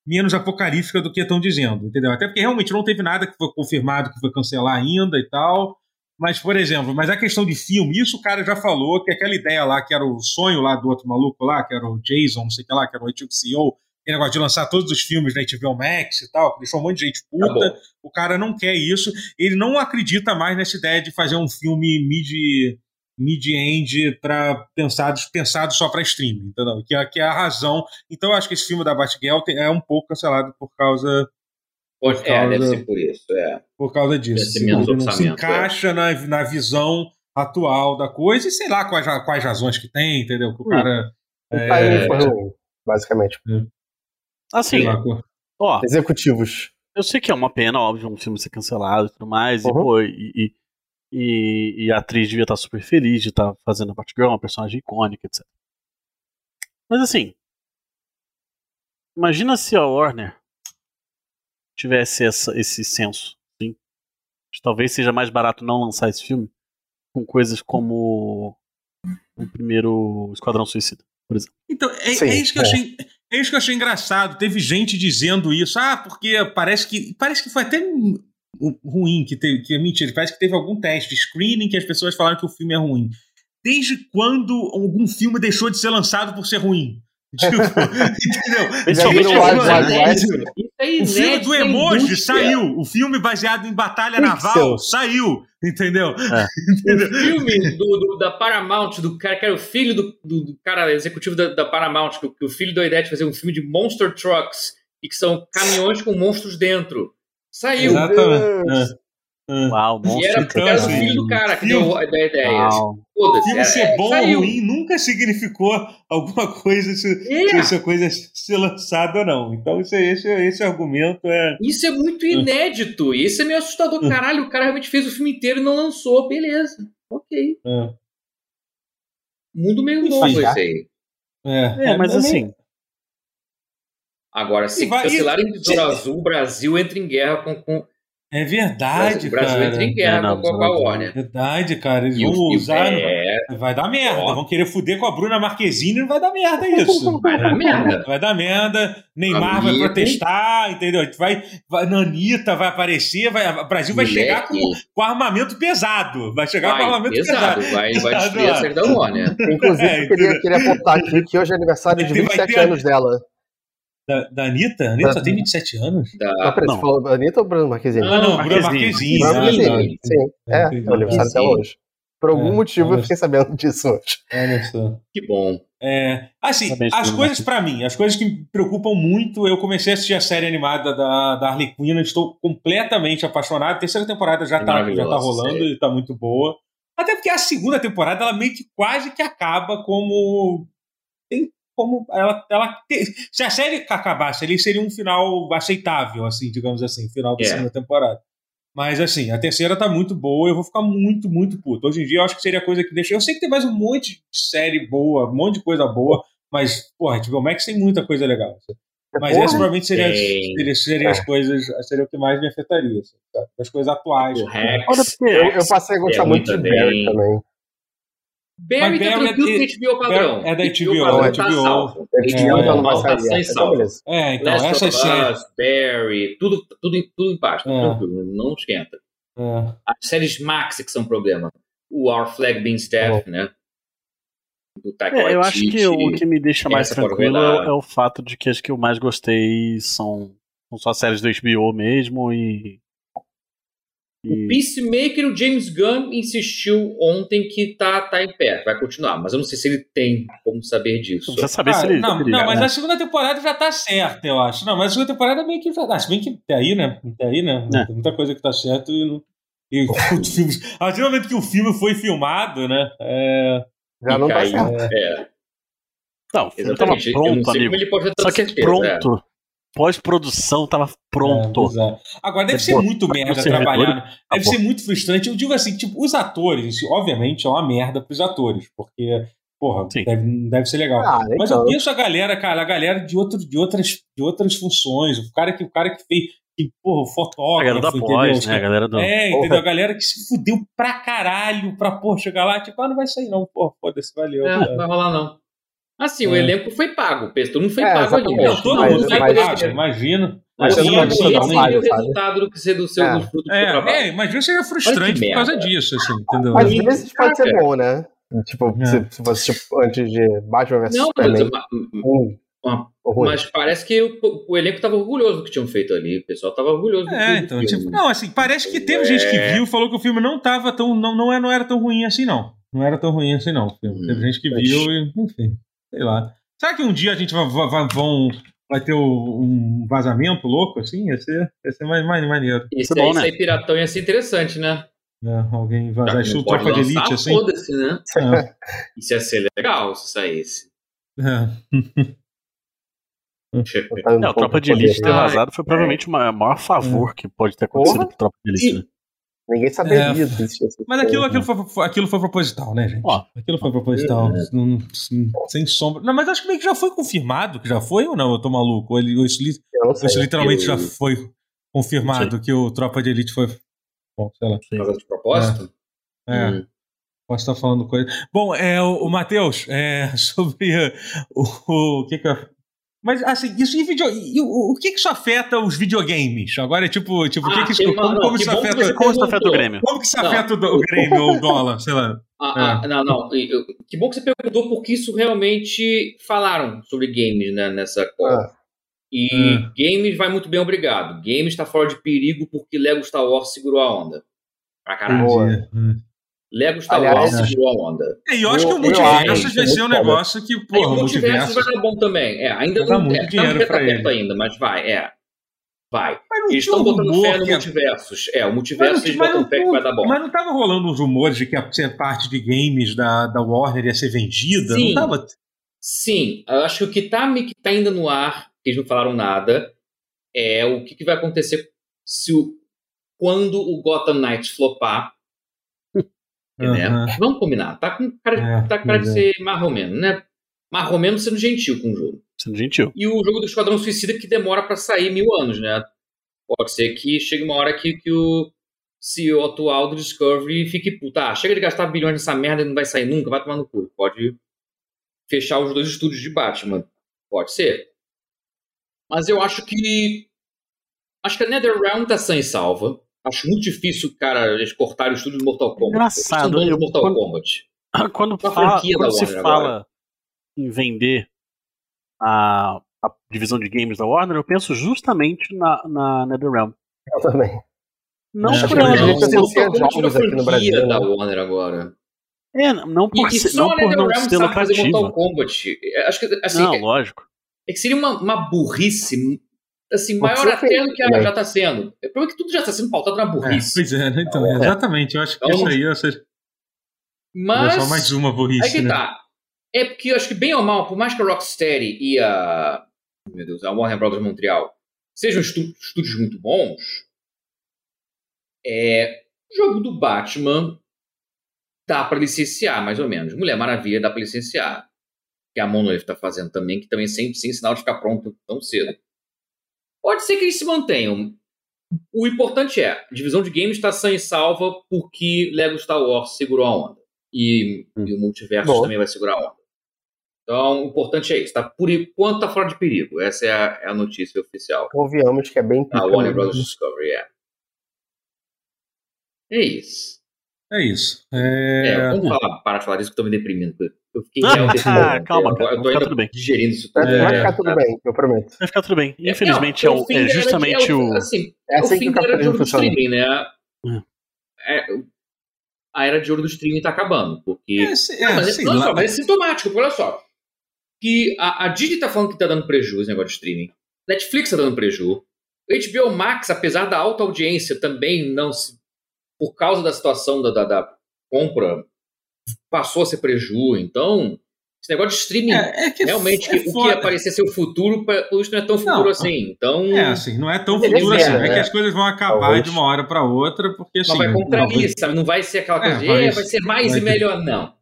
menos apocalíficas do que estão dizendo, entendeu? Até porque realmente não teve nada que foi confirmado que foi cancelar ainda e tal. Mas, por exemplo, mas a questão de filme, isso o cara já falou, que aquela ideia lá, que era o sonho lá do outro maluco lá, que era o Jason, não sei o que lá, que era o antigo CEO, aquele negócio de lançar todos os filmes na HBO Max e tal, que deixou um monte de gente puta. Acabou. O cara não quer isso. Ele não acredita mais nessa ideia de fazer um filme mid mid-end para pensado, pensado só para streaming, entendeu? Que é, que é a razão. Então eu acho que esse filme da Batgirl é um pouco cancelado por causa por é, causa- deve ser por isso. É. por causa disso. Assim, não se orçamento, encaixa na, na visão atual da coisa e sei lá quais, quais razões que tem, entendeu? Que o Hum. cara. O É, foi ruim, basicamente. Assim, sei lá, ó, Executivos. eu sei que é uma pena, óbvio, um filme ser cancelado e tudo mais, e, Uhum. pô, e, e, e- e a atriz devia estar super feliz de estar fazendo a Batgirl, uma personagem icônica, etc. Mas assim, imagina se a Warner tivesse essa- esse senso, sim. Talvez seja mais barato não lançar esse filme com coisas como o primeiro Esquadrão Suicida, por exemplo. Então, é, Sim, é isso que eu é. achei. É isso que eu achei engraçado. Teve gente dizendo isso. Ah, porque parece que. Parece que foi até ruim que teve. Que, mentira, parece que teve algum teste de screening que as pessoas falaram que o filme é ruim. Desde quando algum filme deixou de ser lançado por ser ruim? <laughs> Tipo, <laughs> entendeu? Já Principalmente viram o Wild Mano, Wild é É O filme do emoji indústria. saiu. O filme baseado em batalha Pixel. naval saiu. <laughs> Entendeu? O filme do, do- da Paramount, do cara que era o filho do, do- do cara executivo da, da Paramount, que, o- que o filho deu a ideia de fazer um filme de Monster Trucks, e que são caminhões com monstros dentro. Saiu. Exatamente. É. Uau, E monstro. era, era o assim, filho do cara que filme- deu a ideia. Uau. Foda-se. filme é- ser é, bom saiu. ou ruim nunca significou alguma <laughs> coisa se, É. se essa coisa ser lançada ou não. Então, esse, esse, esse argumento é. Isso é muito inédito. E isso é meio assustador. Hum. Caralho, o cara realmente fez o filme inteiro e não lançou. Beleza. Ok. é, Mundo meio novo esse aí. É, É, mas assim, Agora, se E cancelarem e- Besouro Azul, o Brasil entra em guerra com. com... É verdade, o Brasil cara. entra em guerra É, não, com a- com Warner. Verdade, cara. Eles E vão usar. é, Vai dar merda. Ó. Vão querer fuder com a Bruna Marquezine e não vai dar merda isso. <laughs> vai dar merda. Vai dar merda. Neymar vai Amigo. protestar, entendeu? A gente Vai, vai, Nanita vai aparecer. Vai, o Brasil vai chegar com, com armamento pesado. Vai chegar com vai, armamento pesado, pesado. vai, vai destruir a série da Warner. Inclusive, É, eu queria, queria apontar aqui que hoje é aniversário de Vai ter- vai 27 ter- anos dela. Da, da Anitta? A Anitta só tem 27 anos? Não, Da, peraí, não. você falou Anitta ou Bruno Marquezine? Ah, não, Bruna Marquezine. Bruno ah, Marquezine, sim. É, é aniversário Marquezine. hoje. Por algum É, motivo eu fiquei sabendo disso hoje. Olha só. que bom. É, assim, as Bruno coisas pra mim, as coisas que me preocupam muito, eu comecei a assistir a série animada da, da Harley Quinn, estou completamente apaixonado. A terceira temporada já É tá, já tá rolando sério. e tá muito boa. Até porque a segunda temporada, ela meio que quase que acaba como. Tem como. Ela, ela te- se a série acabasse ali, seria um final aceitável, assim, digamos assim, final da É. segunda temporada. Mas assim, a terceira tá muito boa, eu vou ficar muito, muito puto. Hoje em dia eu acho que seria a coisa que deixa. Eu sei que tem mais um monte de série boa, um monte de coisa boa, mas, porra, tipo, o Max tem muita coisa legal. Mas Porra. essa provavelmente seria, seria, seria as coisas, seria o que mais me afetaria, assim, sabe? as coisas atuais. O Rex. Olha, porque Eu, eu passei a gostar É, muito de muito Barry bem. também. Barry tá Barry tranquilo é- que HBO padrão. é da HBO, padrão é tá HBO. É, então não vai sem sair. Salvo. beleza. É, então, Last essas séries. Barry, tudo, tudo, em- tudo em paz, tá É. tranquilo, não esquenta. É. As séries Max que são problema. O Our Flag Being Staff, né? Do Taika É, eu acho que o que me deixa mais tranquilo é, é o fato de que as que eu mais gostei são, são só séries do HBO mesmo e. e- Peacemaker, o James Gunn insistiu ontem que tá, tá em pé, vai continuar, mas eu não sei se ele tem como saber disso. Não precisa saber se Cara, ele. não, se não, mas né? a segunda temporada já tá certa, eu acho. Não, mas a segunda temporada meio que já tá. Se bem que até aí, né? Até aí, né? É. Tem muita coisa que tá certo e não. E <laughs> o filme, a partir do momento que o filme foi filmado, né? É, Já não tá certo. É, Não, o filme tava exatamente. pronto, amigo. como ele pode ter Só que certeza, é. Pós-produção tava pronto. É, bizarro. Agora, deve Você ser muito merda trabalhar. né? Deve acabou. ser muito frustrante. Eu digo assim, tipo, os atores, isso, obviamente, é uma merda pros atores, porque, porra, Sim. deve, não deve ser legal. Ah, Mas então. eu penso a galera, cara, a galera de, outro, de, outras, de outras funções, o cara que, o cara que fez, que, porra, o A fotógrafo, galera da entendeu? pós, né? A galera do. É, Porra. entendeu? A galera que se fudeu pra caralho pra, pô, chegar lá, tipo, ah, não vai sair não, pô, foda-se, valeu. É, não vai rolar não. Assim, o É. elenco foi pago, todo mundo foi É, pago ali. Não, todo Mas- mundo vai mas- pagar, mas- imagino. Mas Mas você você não não não o resultado do, que ser do seu É. do fruto do É, trabalho. é, imagina seja frustrante por causa disso, assim, entendeu? Mas às vezes pode ser Cara. bom, né? Tipo, É. se, se fosse tipo, antes de Batman vs Não, mas, Superman. Hum, uma- ruim. mas parece que o, o elenco tava orgulhoso do que tinham feito ali. O pessoal tava orgulhoso do, É, do então, filme. tipo, não, assim, parece que teve gente que É. viu e falou que o filme não tava tão. Não, não, é, não era tão ruim assim, não. Não era tão ruim assim, não. Hum. Teve gente que viu e, enfim, sei lá. Será que um dia a gente vai, vai, vão, vai ter um vazamento louco, assim? Ia ser, ia ser mais, mais maneiro. Esse Isso é bom, aí, né? sair piratão ia ser interessante, né? né? Alguém vazar não pode tropa de elite, assim. Foda-se, né? É. <laughs> Isso ia ser legal se saísse. É. tá É, o Tropa de Elite ter vazado foi provavelmente o maior, favor que pode ter acontecido Porra. com o Tropa de Elite. Né? Ninguém saberia É. que existia essa Mas aquilo, aquilo, foi, foi- aquilo foi proposital, né, gente? Ó. aquilo foi proposital. Não- sem, sem sombra. Não, mas acho que meio que já foi confirmado que já foi ou não? Eu tô maluco? Ou ele- ou isso, ou isso sei. literalmente eu- já foi confirmado que o Tropa de Elite foi. Bom, sei lá. Por causa de propósito. É, Hum. posso estar falando coisa. Bom, é, o, o Matheus, é, <laughs> sobre o, o que que eu. Mas, assim, isso e, video, e o, o que que isso afeta os videogames? Agora é tipo, tipo o que Ah, que isso, uma- como, não, como que isso que afeta. você Como isso afeta o. Grêmio? Como que isso Não. afeta o, <laughs> Grêmio ou o dólar, sei lá? Ah, ah, não, não. e- eu- Que bom que você perguntou, porque isso realmente falaram sobre games né, nessa. Ah. E Hum. games vai muito bem, obrigado. Games está fora de perigo porque Lego Star Wars segurou a onda. Pra caralho. Boa. Lego Star Aliás, Wars segurou a onda. É, e eu acho que o multiverso vai ser um muito negócio que, porra, o o multiverso vai dar bom também. É, ainda não muito é, dinheiro tá no pra ele. ainda, mas vai, é. Vai. Mas Eles estão um botando rumor fé no que- multiversos. É, o Mas multiverso não, eles mas botam não- fé que vai dar bom. mas não tava rolando uns rumores de que a ser parte de games da, da Warner ia ser vendida? Sim. Não tava. Sim, eu acho que o que tá, me- que tá ainda no ar, que eles não falaram nada, é o que, que vai acontecer se o, quando o Gotham Knights flopar. Né? Vamos combinar, tá com cara, É, tá com cara de pois ser marromeno, né? Marromeno sendo gentil com o jogo. Sendo gentil. E o jogo do Esquadrão Suicida que demora pra sair mil anos, né? Pode ser que chegue uma hora que, que o CEO atual do Discovery fique puta, ah, chega de gastar bilhões nessa merda e não vai sair nunca, vai tomar no cu. Pode fechar os dois estúdios de Batman. Pode ser. Mas eu acho que. Acho que a NetherRealm tá sem salva. Acho muito difícil, cara, eles cortarem o estúdio do Mortal Kombat. Engraçado, eu, eu, Mortal quando, Kombat. <clears throat> Quando, fala, quando se Warner fala agora. em vender a, a divisão de games da Warner, eu penso justamente na, na NetherRealm. Eu também. Não É, por acho ela não eles ser, licenciam Mortal Kombat jogos aqui no Brasil, da né? Warner agora. é, não por, E, e só não a por não ser fazer Mortal lucrativa. Kombat. Acho que, assim, Não, é, lógico. é que seria uma, uma burrice assim, maior até do que a- também. já está sendo. O problema é que tudo já está sendo pautado na É, burrice. pois é, né? Então, É. exatamente. Eu acho que Então, isso aí é só- é Mas. só mais uma Aí burrice, que né? tá. É porque eu acho que, bem ou mal, por mais que a Rocksteady e a. Meu Deus, a Warner Brothers Montreal sejam estúdios muito bons, é. O jogo do Batman dá pra licenciar, mais ou menos. Mulher Maravilha dá pra licenciar. Que a Monolith tá fazendo também, que também sem, sem sinal de ficar pronto tão cedo. Pode ser que eles se mantenham. O importante é, a divisão de games está sã e salva porque Lego Star Wars segurou a onda. E, Hum. e o multiverso Bom. também vai segurar a onda. Então, o importante é isso. Tá, por enquanto tá fora de perigo. Essa é a, é a notícia oficial. Convenhamos que é bem A pica Warner. Bros. Discovery, é. É isso. É isso. É, É... vamos falar, parar de falar disso que eu tô me deprimindo. Eu fiquei Ah, realmente ah, calma, eu, cara, eu vai tô ficar ainda tudo bem. digerindo isso Vai, tudo. vai É, ficar tudo bem, eu prometo. Vai ficar tudo bem. É, Infelizmente, não, é, o- fim é era- justamente é o. Assim, É é o assim que fim o da era de ouro do streaming, né? Hum. É, a era de ouro do streaming tá acabando. Porque. É, se- Não, é, mas, sei não, só, mas é sintomático, porque olha só. Que a, a Disney tá falando que tá dando prejuízo esse negócio de streaming. Netflix tá dando prejuízo. O HBO Max, apesar da alta audiência, também não se. Por causa da situação da, da, da compra, passou a ser prejuízo. Então, esse negócio de streaming. É, é que Realmente, é que o que ia parecer ser o futuro, pra- pelo visto não é tão futuro Não. assim. Então, É, assim, não é tão futuro é, assim. É né? que as coisas vão acabar Talvez. de uma hora para outra, porque assim. não vai não, contrair, sabe? Não vai ser aquela coisa É, de vai- "É, vai ser mais vai e ter- melhor, não.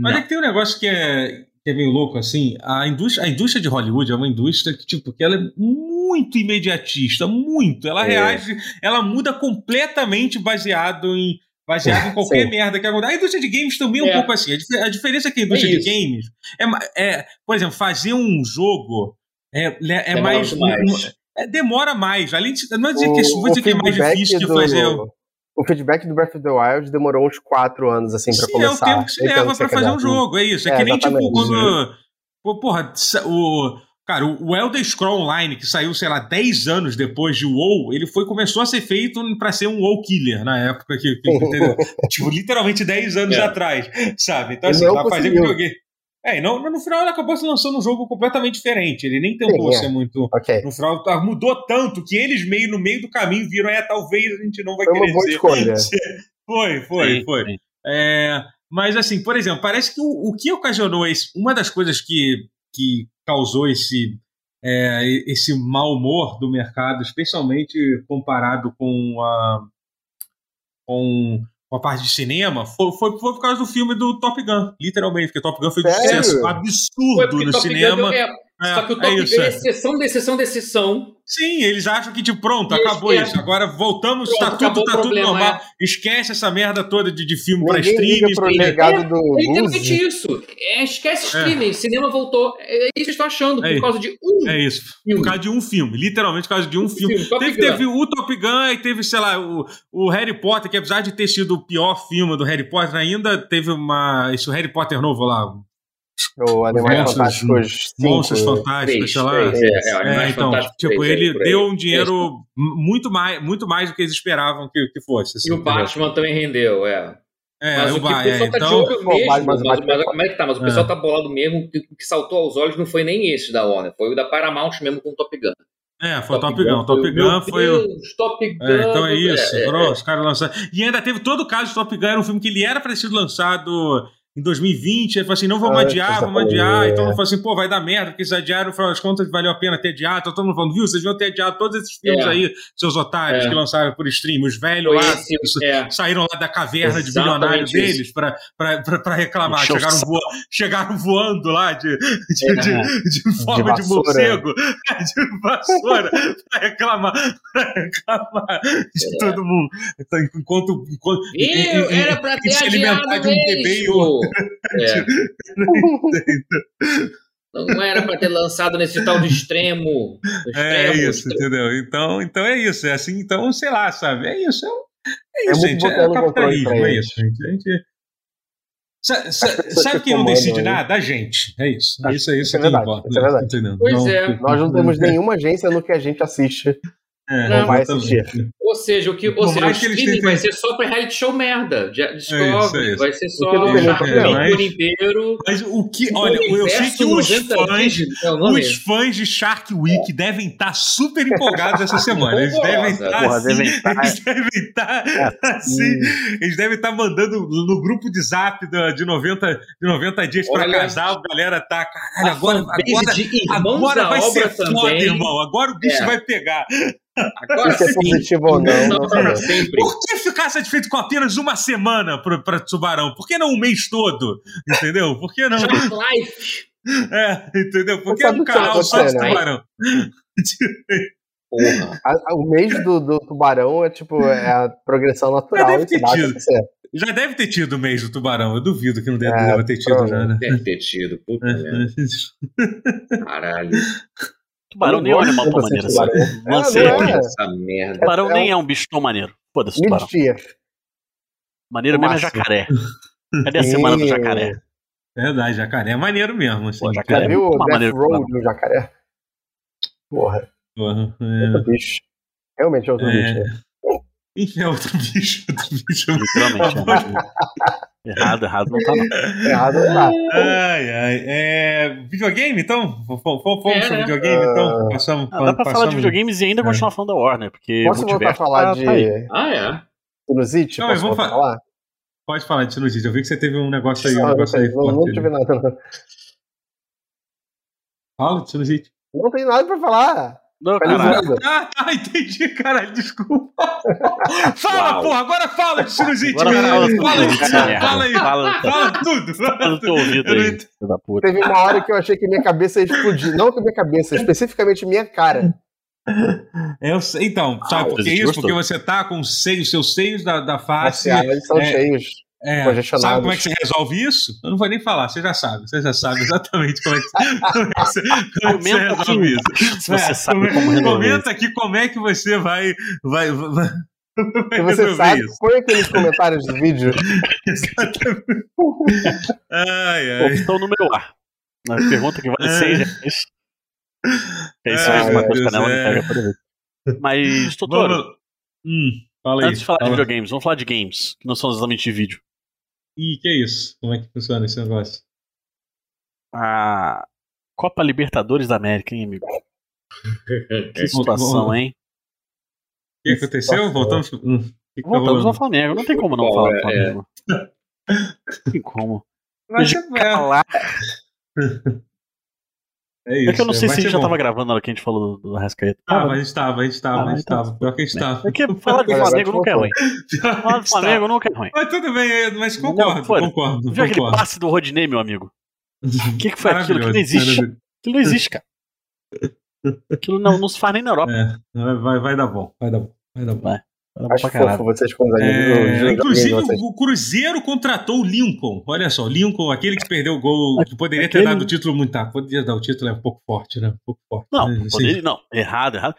Mas Não. é que tem um negócio que é, que é meio louco, assim. A indústria, a indústria de Hollywood é uma indústria que, tipo, que ela é muito imediatista, muito. Ela É. reage, ela muda completamente baseado em. Baseado em <laughs> qualquer Sim. merda que acontece. A indústria de games também é um É. pouco assim. A dif- A diferença é que a indústria É de isso. games é, é, por exemplo, fazer um jogo é, é mais. mais. é, demora mais. Além de. Não vou dizer O- que, vou dizer o que é mais difícil que do- fazer. O feedback do Breath of the Wild demorou uns quatro anos, assim, pra Sim, começar. é o tempo que se Entendo leva o que pra fazer um jogo, é isso. É, É, que nem tipo quando. Porra, o. Cara, o Elder Scroll Online, que saiu, sei lá, 10 anos depois de WoW, ele foi, começou a ser feito pra ser um WoW Killer na época que. que- entendeu? <laughs> tipo, literalmente 10 anos É. atrás, sabe? Então, E assim, não pra fazer videogame. É, e não, no final ele acabou se lançando um jogo completamente diferente. Ele nem tentou Sim, é. ser muito. Ok. No final tá, mudou tanto que eles meio no meio do caminho viram, é, talvez a gente não vai Foi uma querer boa ser. escolha. <laughs> Foi, foi, Sim, foi. É, mas assim, por exemplo, parece que o, o que ocasionou esse, uma das coisas que, que causou esse, é, esse mau humor do mercado, especialmente comparado com a, com, a parte de cinema, foi, foi, foi por causa do filme do Top Gun, literalmente, porque Top Gun foi um Sério? sucesso absurdo no Top Gun cinema. deu- é, É, só que o é Top isso, Gun é é. exceção da exceção da exceção. Sim, eles acham que, tipo, pronto, Isso, acabou é. isso. Agora voltamos, Pronto, tá tudo, tá o tudo problema, normal. Esquece essa merda toda de, de filme pra Ninguém liga streaming. pro legado do É literalmente isso. É, esquece streaming. Cinema voltou. É isso que eles estão achando, É por isso. causa de um É isso. filme. Por causa de um filme. Literalmente por causa de um filme. filme, Top Teve, teve o Top Gun e teve, sei lá, o, o Harry Potter, que apesar de ter sido o pior filme do Harry Potter, ainda teve uma. Esse Harry Potter novo lá. O Animais Monstros- Fantásticos 5. Monstros Fantásticos, sei lá. é, é, É, então, tipo, três, é, ele deu um dinheiro muito mais, muito mais do que eles esperavam que, que fosse. assim, E o entendeu? Batman também rendeu, é. É, mas o o que o Ba- é, pessoal tá de então, olho Pô, mesmo, mas- mas, mas- mas como é que tá? Mas o É. pessoal tá bolado mesmo, que- o que saltou aos olhos não foi nem esse da Warner, foi o da Paramount mesmo com o Top Gun. é, foi o Top Gun. Top foi o- Gun foi o. Deus, Top Gun. É, então é isso. é, é. os caras lançaram. E ainda teve todo o caso de Top Gun, era um filme que ele era para ter sido lançado em 2020, aí falou assim, não vamos Ah, adiar, vamos adiar. Então é. eu falei assim, pô, vai dar merda, porque se adiar, no final das contas, valeu a pena ter adiado. Então todo mundo falando, viu, vocês deviam ter adiado todos esses filmes É. aí, seus otários É. que lançaram por stream, os velhos Foi lá, esse, é. saíram lá da caverna de Exatamente bilionário isso. deles pra reclamar. Chegaram, voa, chegaram voando lá de, de, É. de, de forma de, vassoura. morcego, <laughs> de vassoura, pra reclamar, pra reclamar de todo mundo. Então, Enquanto. enquanto Eu era pra ter se alimentar adiado de um bebê e. É. <laughs> Não era pra ter lançado nesse tal de extremo. É extremo, isso, entendeu? Então, então é isso, é assim, então, sei lá, sabe? É isso, é, é É isso, muito gente. É capitalismo, é isso, gente. A gente- Sa- sa- sabe que quem não decide aí. nada? A gente. É isso. É isso, é isso Isso é que verdade, importa. isso é verdade. Pois é. Nós não temos nenhuma agência no que a gente assiste. É, Não vai assistir. Ou seja, o que, ou seja, o streaming tentem- vai ser só pra reality show merda. De- É Discovery, isso, é isso. vai ser só tem Shark inteiro. Mas o que, olha, eu sei que os fãs, É o nome? os fãs de Shark Week devem estar super empolgados essa semana. Eles devem estar porra, assim, devem estar- eles devem estar assim, eles devem estar mandando no grupo de Zap de 90, de 90 dias para Olha, casal, a galera tá, caralho, agora, agora, agora vai ser foda, também. irmão. Agora o bicho É. vai pegar. Agora Se é sim. positivo ou não, não Não, sempre. Por que ficar satisfeito com apenas uma semana para Tubarão? Por que não um mês todo? Entendeu? Por que não? Life. É, entendeu? Por que um tá canal só de acontecendo, Tubarão? Porra. O mês do, do tubarão é tipo é a progressão natural. deve Isso ter tido. Já deve ter tido o mês do Tubarão. Eu duvido que não deve, É, ter tido já, né? Deve ter tido. Puta <laughs> merda. Caralho. Tubarão nem animal gosto tão maneiro assim. tubarão. É, é. É nem é um bicho tão maneiro. Foda-se, tubarão. Maneiro mesmo é jacaré. Cadê a <laughs> semana do jacaré? Verdade, jacaré é maneiro mesmo. Assim, Pô, Já jacaré. Viu o Death Road do jacaré? Porra, porra, outro é. bicho. Realmente é outro É. bicho. Enfim, é outro bicho, outro bicho. Literalmente. é. <laughs> Errado, errado não tá não. Errado não tá. Ai, ai. É, videogame, então? Fomos É, sobre né? videogame, então? Passamos, Ah, dá pra falar de videogames e ainda É. continuar falando da Warner, porque Posso voltar a multiverso falar tá- de tá aí. Ah, é? sinusite? Não, Posso mas vamos voltar a falar? Pode falar de sinusite. Eu vi que você teve um negócio aí. Um negócio aí não, não tive nada. Fala de sinusite. não tem nada pra falar. Não, caralho. <laughs> Ah, tá, entendi, caralho, desculpa. <laughs> fala, Uau. porra, agora fala de sinusite, Agora caralho. fala Fala, aí, fala aí, Fala- fala tudo. Fala Fala no teu ouvido Eu não aí, da puta. Teve uma hora que eu achei que minha cabeça ia explodir. Não que minha cabeça, especificamente minha cara. Eu sei, então, sabe Ah, por que isso? gostou? Porque você tá com os seios, seus seios da, da face. Eles são é, cheios. É, congestionados. sabe como é que você resolve isso? Eu não vou nem falar, você já sabe, você já sabe exatamente como é que, como é que você, como é que você Comenta aqui resolve isso. se você É, sabe como resolver Comenta aqui como é que você vai, vai, vai, Se você sabe, isso. põe aqui nos comentários do vídeo. <laughs> Ai, ai. Opção número A. Na pergunta que vale É. 6 reais. Aí Ai, faz meu uma coisa canela é. Mas, Vamos. Hum, aí. antes de falar de videogames, vamos falar de games, que não são exatamente de vídeo. Ih, que é isso? Como é que funciona esse negócio? A Copa Libertadores da América, hein, amigo? <laughs> Que situação, hein? O que aconteceu? Voltamos. Hum, que que tá Voltamos ao Flamengo. Não tem como não Bom, falar do é- Flamengo. Não tem como. É, calar. <laughs> é isso. É que eu não sei se a gente já bom. tava gravando na hora que a gente falou do, do Arrascaeta. Tava, a gente tava, a gente tava, Ah, a gente então. tava. Pior que a gente tava. É que <laughs> falar de Agora Flamengo nunca é ruim. Falar gente <laughs> tava. Flamengo nunca é ruim. Mas tudo bem, é, mas concordo, Não, concordo. Viu aquele passe do Rodinei, meu amigo? O <laughs> que, que foi aquilo? Que não existe. Aquilo não existe, cara. Aquilo não, não se faz nem na Europa. É, vai, vai, vai dar bom, vai dar bom, vai dar bom. Vai. Era Acho pra fofo vocês amigos. É, inclusive, o Cruzeiro contratou o Lincoln. Olha só, o Lincoln, aquele que perdeu o gol, que poderia ter Aquele- dado o título muito tarde. Poderia dar o título, é um pouco forte, né? Um pouco forte. Não, né? Assim, poderia- não, errado, errado.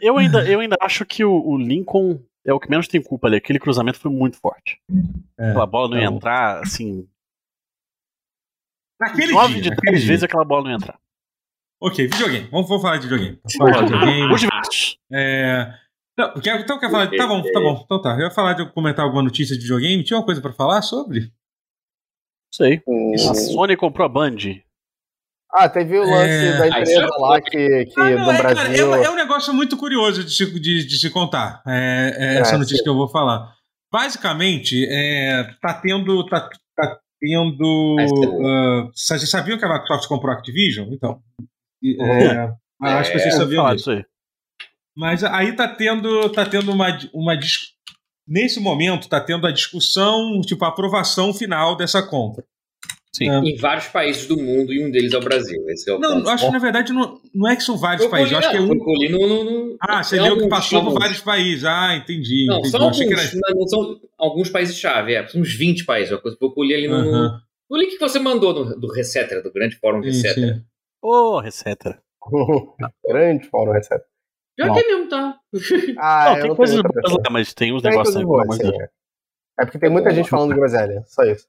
Eu ainda, eu ainda acho que o, o Lincoln é o que menos tem culpa ali. Aquele cruzamento foi muito forte. é, Aquela bola não ia tá bom. entrar, assim. Naquele Nove dia, de dia. vezes aquela bola não ia entrar. Ok, videogame. Vamos, vamos falar de videogame. Vamos falar de <laughs> videogame. É... Não, quer, então quer falar. Tá bom, tá bom. Então tá. Eu ia falar de comentar alguma notícia de videogame. Tinha uma coisa pra falar sobre? Sei. Hum. A Sony comprou a Band. Ah, teve o lance É. da Ah, empresa é lá que, que Ah, não, é, cara, Brasil. é, um- é um negócio muito curioso de se, de, de se contar. É, é É, essa notícia sim. que eu vou falar. Basicamente, é, tá tendo. Tá, tá tendo. Ah, é bom. ah, vocês sabiam que a Microsoft comprou a Activision? Então. Uhum. é, acho que vocês sabiam disso aí. Mas aí tá tendo, tá tendo uma, uma nesse momento tá tendo a discussão, tipo a aprovação final dessa compra. Sim. É. Em vários países do mundo e um deles é o Brasil. Esse é o Não, ponto. eu acho que na verdade não, não é que são vários Foi países, eu acho que é não, um. que eu no, no- no- Ah, você leu que alguns, passou por vários países. Ah, entendi. Não, entendi. são Eu alguns, que era- não, são alguns países chave, é, são uns 20 países, uma coisa que eu li ali no, Aham, no link que você mandou no, do Resetera, do grande fórum Resetera. sim. Ô, Receta. <laughs> Grande fórum recebe. Já Não. que é mesmo, tá? Ah, não, tem coisas boas lá, mas tem uns negócios aí, boas, amor de sim, Deus. é. É porque tem muita gente falando de groselha, só isso.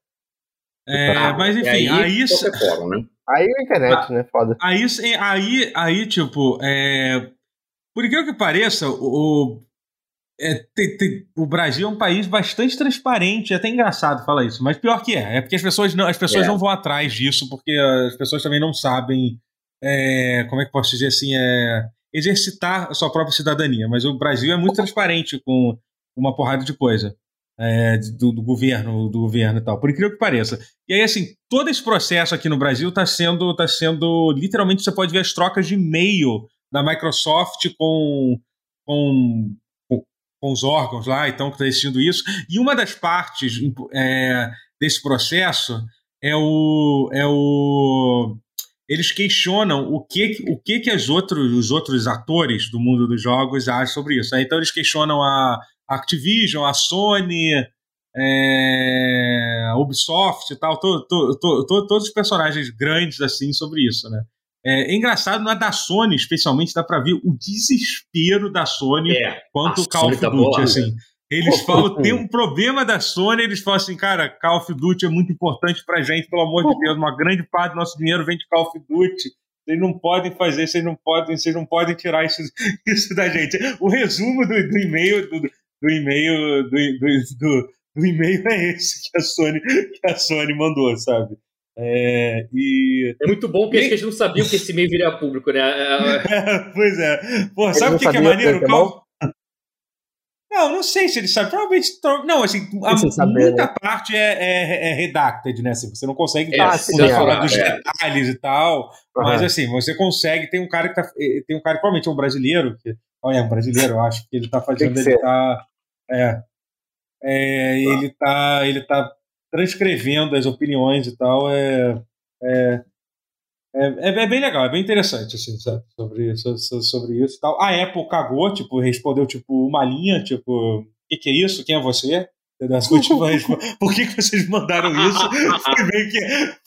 É, Ah, mas e enfim, aí, qualquer fórum, né? Aí a internet, né? Foda. aí, aí, aí, tipo, é, por incrível que pareça, o, o- é, tem- tem- o Brasil é um país bastante transparente, é até engraçado falar isso, mas pior que é, é porque as pessoas não, as pessoas É. não vão atrás disso, porque as pessoas também não sabem, é, como é que posso dizer assim, é, exercitar a sua própria cidadania. Mas o Brasil é muito transparente com uma porrada de coisa. é, do, do governo, do governo e tal, por incrível que pareça. E aí, assim, todo esse processo aqui no Brasil está sendo, tá sendo. Literalmente, você pode ver as trocas de e-mail da Microsoft com, com, com, os órgãos lá, então, que está decidindo isso. E uma das partes é, desse processo é o. É o eles questionam o que, o que, que as outros, os outros atores do mundo dos jogos acham sobre isso. né? Então, eles questionam a Activision, a Sony, é, a Ubisoft e tal, to, to, to, to- todos os personagens grandes assim sobre isso, né? É, é engraçado, na da Sony, especialmente, dá pra ver o desespero da Sony É. quanto o Call of tá Duty, assim. Eles falam, tem um problema da Sony, eles falam assim, cara, Call of Duty é muito importante pra gente, pelo amor de Deus, uma grande parte do nosso dinheiro vem de Call of Duty. Vocês não podem fazer, vocês não podem, vocês não podem tirar isso, <laughs> isso da gente. O resumo do, do e-mail do, do e-mail do, do, do, do e-mail é esse que a Sony que a Sony mandou, sabe? É, e É muito bom porque acho que eles não sabiam que esse e-mail viria a público, né? <laughs> É, pois é. Pô, sabe o que, que é maneiro? que é Call- Não, não sei se eles sabem. Provavelmente. Não, assim, a, saber, muita né? parte é, é, é redacted, né? Assim, você não consegue É, falar sim, falar é, dos é. detalhes e tal. Mas Aham. assim, você consegue. Tem um cara que tá. eh, Tem um cara que provavelmente é um brasileiro. Que, olha, é um brasileiro, eu acho que ele tá fazendo. Ele ser. tá. É. É, ele tá. Ele tá transcrevendo as opiniões e tal. É. É, é, é- é bem legal, é bem interessante, assim, sabe? Sobre, so- so- sobre isso e tal. A Apple cagou, tipo, respondeu, tipo, uma linha, tipo, o que, que é isso? Quem é você? Entendeu? As últimas <laughs> Por que, que vocês mandaram isso? <laughs> Foi meio que.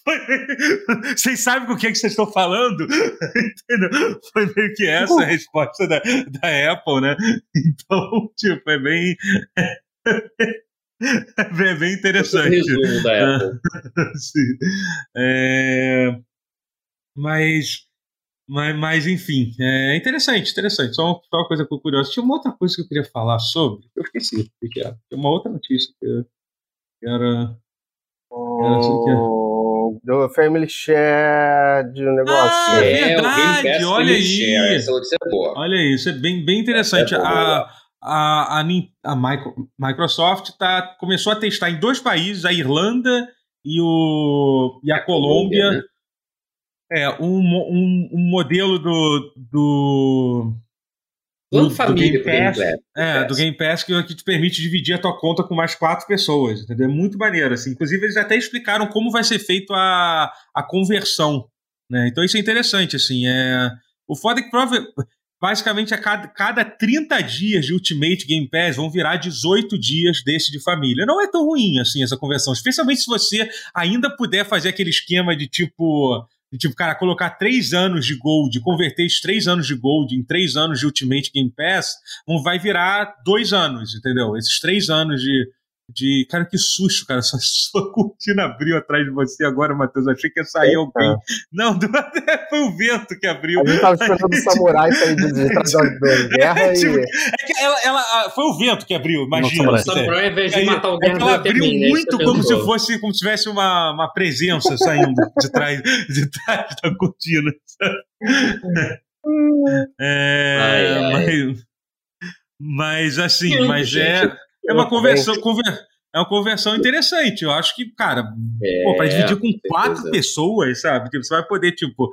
foi- Vocês sabem com o que, que vocês estão falando? <laughs> Entendeu? Foi meio que essa a resposta da, da Apple, né? Então, tipo, é bem. É bem, é bem esse interessante. resumo da Apple. Sim. É, mas, mas, mas, enfim, é interessante, interessante. Só uma, só uma coisa curiosa. Tinha uma outra coisa que eu queria falar sobre. Eu esqueci o que era. Tinha uma outra notícia que, que era. Era isso aqui, Hum, Do Family Share de um negócio. Ah, É, verdade, olha aí. Share, Essa notícia é boa. Olha isso, é bem, bem interessante. É, é, a, a, a, a Micro- Microsoft tá, começou a testar em dois países, a Irlanda e, o, e a Colômbia. né? É, um, um, um modelo do. do do família Game pro Game Pass. Pass. é, do Game Pass que, que te permite dividir a tua conta com mais quatro pessoas, entendeu? É muito maneiro, assim. Inclusive, eles até explicaram como vai ser feito a, a conversão, né? Então, isso é interessante, assim. É... O foda é que, basicamente, a cada, cada 30 dias de Ultimate Game Pass vão virar 18 dias desse de família. Não é tão ruim, assim, essa conversão. Especialmente se você ainda puder fazer aquele esquema de, tipo... De, tipo, cara, colocar três anos de Gold, converter esses três anos de Gold em três anos de Ultimate Game Pass, não vai virar dois anos, entendeu? Esses três anos de. De cara, que susto, cara. <laughs> Sua, sua cortina abriu atrás de você agora, Matheus. Achei que ia sair Eita. alguém. Não, <laughs> do- foi o vento que abriu. A gente tava esperando o samurai sair de, <laughs> de trás da, guerra Tipo, e. É que ela, ela- foi o vento que abriu, imagina. Não, O. Samurai, ao invés de Aí, matar é alguém, que ela abriu né? Muito como se fosse como se tivesse uma, uma presença saindo de trás, de trás da cortina. É, Ai, ai. Mas, mas assim, Que mas gente. é, é uma conversão, conver, é uma conversão interessante. Eu acho que, cara, É, pô, pra dividir com quatro certeza. pessoas, sabe? Tipo, você vai poder, tipo.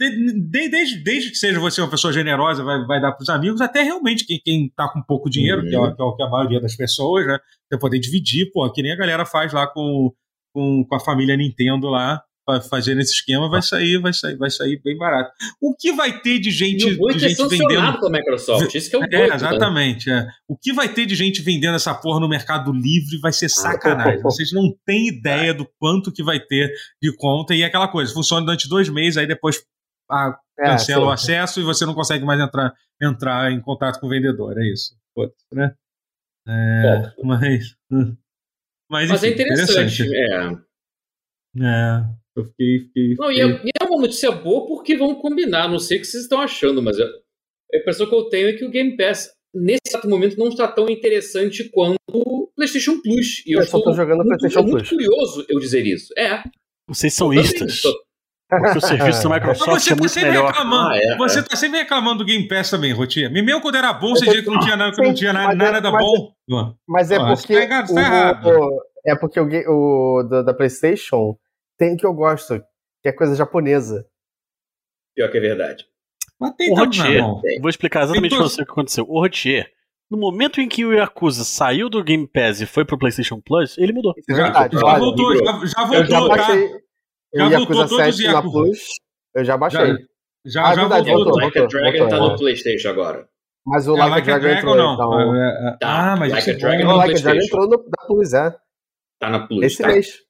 de- de- Desde, desde que seja você uma pessoa generosa, vai, vai dar pros amigos, até realmente quem, quem tá com pouco dinheiro, Uhum. que, é, o- que é o que a maioria das pessoas, né? Você poder dividir, pô, que nem a galera faz lá com, com, com a família Nintendo lá, fazendo esse esquema, vai sair, vai sair, vai sair bem barato. O que vai ter de gente, E o é de é gente vendendo. sancionado pela Microsoft. Isso que é o É, né? exatamente. é. O que vai ter de gente vendendo essa porra no Mercado Livre vai ser sacanagem. Vocês não têm <laughs> ideia do quanto que vai ter de conta. E é aquela coisa, funciona durante dois meses, aí depois ah, É, cancela o acesso e você não consegue mais entrar, entrar em contato com o vendedor. É isso. Foda-se, né? É, mas. Mas, Mas é enfim, interessante. É. É, eu fiquei. fiquei, Não, e é, e é uma notícia boa porque vão combinar. Não sei o que vocês estão achando, mas a a impressão que eu tenho é que o Game Pass, nesse exato momento, não está tão interessante quanto o PlayStation Plus. E eu, Eu só tô estou jogando muito, PlayStation é muito Plus. curioso eu dizer isso. É. Vocês são istas. Porque o serviço da Mas Microsoft você é tá muito sempre melhor. reclamando. Ah, é, você é. tá sempre reclamando do Game Pass também, Rotinha. Mesmo quando era bom, você dizia que não tinha nada, que não tinha nada, mas é- nada mas bom. Mas é Pô, você porque. tá tá o- errado. o- é porque o, o da, da PlayStation tem que eu gosto, que é coisa japonesa. Pior que é verdade. Mas tem O na Rotier, vou explicar exatamente pra você o que aconteceu. O Rotier, no momento em que o Yakuza saiu do Game Pass e foi pro PlayStation Plus, ele mudou. É Já, verdade. já olha, voltou, já, já eu já voltou, tá? baixei. Já o voltou Yakuza todos os 7 na Yakuza. Plus, eu já baixei. Já, já, Ah, já verdade, voltou. voltou, Like a voltou, Dragon voltou, tá é. no PlayStation agora. Mas o É, Like, Like a Dragon, entrou, não. então. É, é, Tá, ah, mas Like a é Dragon. O Like a Dragon entrou no, da Plus, é. Tá na Plus. Esse tá? mês.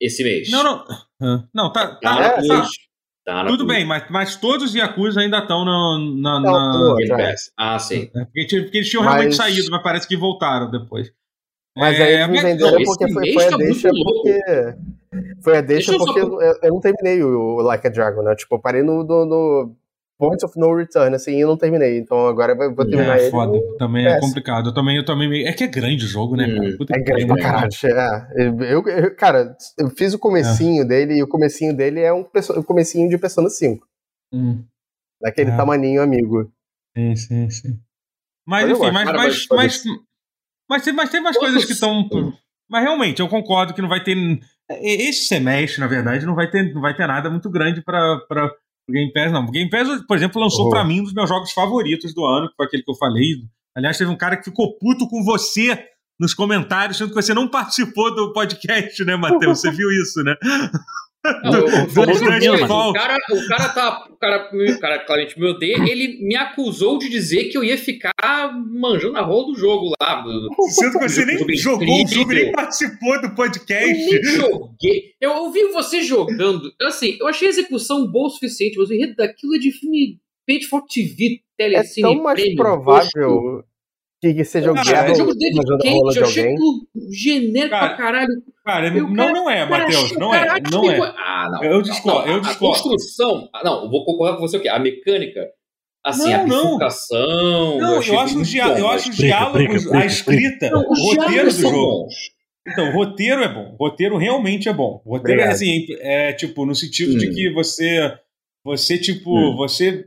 Esse mês. Não, não. Não, tá. Tá tá, na É, tá. Tá Tudo bem, mas, mas todos os Yakuza ainda estão na. na, na- Game. Pass. Ah, sim. É, porque, porque eles tinham Mas- realmente saído, mas parece que voltaram depois. Mas É, aí eles me venderam não, porque foi, foi a tá deixa porque. Foi a deixa Deixa eu só- porque eu, eu não terminei o Like a Dragon, né? Tipo, eu parei no, no, no Point of No Return, assim, e eu não terminei. Então agora eu vou terminar É ele. foda, também é PS. complicado. Eu também, eu também meio- É que é grande o jogo, né, cara? Hum, Puta É grande pra né? caralho. É. Eu, eu- cara, eu fiz o comecinho dele e o comecinho dele é um o comecinho de Persona 5. Hum, Daquele É. tamaninho amigo. sim, sim, sim. Mas, Mas enfim, mas, Cara, mas, mas- mas, tem, mas tem umas coisas que estão. Mas realmente, eu concordo que não vai ter. Esse semestre, na verdade, não vai ter, não vai ter nada muito grande para Game Pass, não. O Game Pass, por exemplo, lançou Uhum. pra mim um dos meus jogos favoritos do ano, que foi aquele que eu falei. Aliás, teve um cara que ficou puto com você nos comentários, sendo que você não participou do podcast, né, Matheus? Você viu isso, né? <laughs> Eu- eu- eu- eu- o, cara, o cara tá. O cara, o cara claramente me odeia. Ele me acusou de dizer que eu ia ficar manjando a rola do jogo lá. Sendo que você nem Jogo jogou o jogo, nem participou do Eu podcast. nem joguei. Eu ouvi você jogando. Assim, eu achei a execução boa o suficiente, mas o enredo daquilo é de filme Page for TV, É telecine, tão mais prêmio, provável que, seja o Cara, Guerra É jogo David manjando a rola Cage, de eu achei aquilo genérico Cara, pra caralho. Cara, Eu, não, cara, não é, Matheus. Não é, não é. Ah, não. Eu discordo, Não, eu a- discordo. A construção. ah, Não, eu vou concordar com você o quê? A mecânica. Assim, Não, a não. bifurcação. Não, achei eu acho, os, eu acho os diálogos, briga, a escrita, Não, o roteiro do jogo. bons. Então, o roteiro é bom. O roteiro realmente é bom. O roteiro é Obrigado. assim, é tipo, no sentido de Hum. que você. Você, tipo, Hum. você.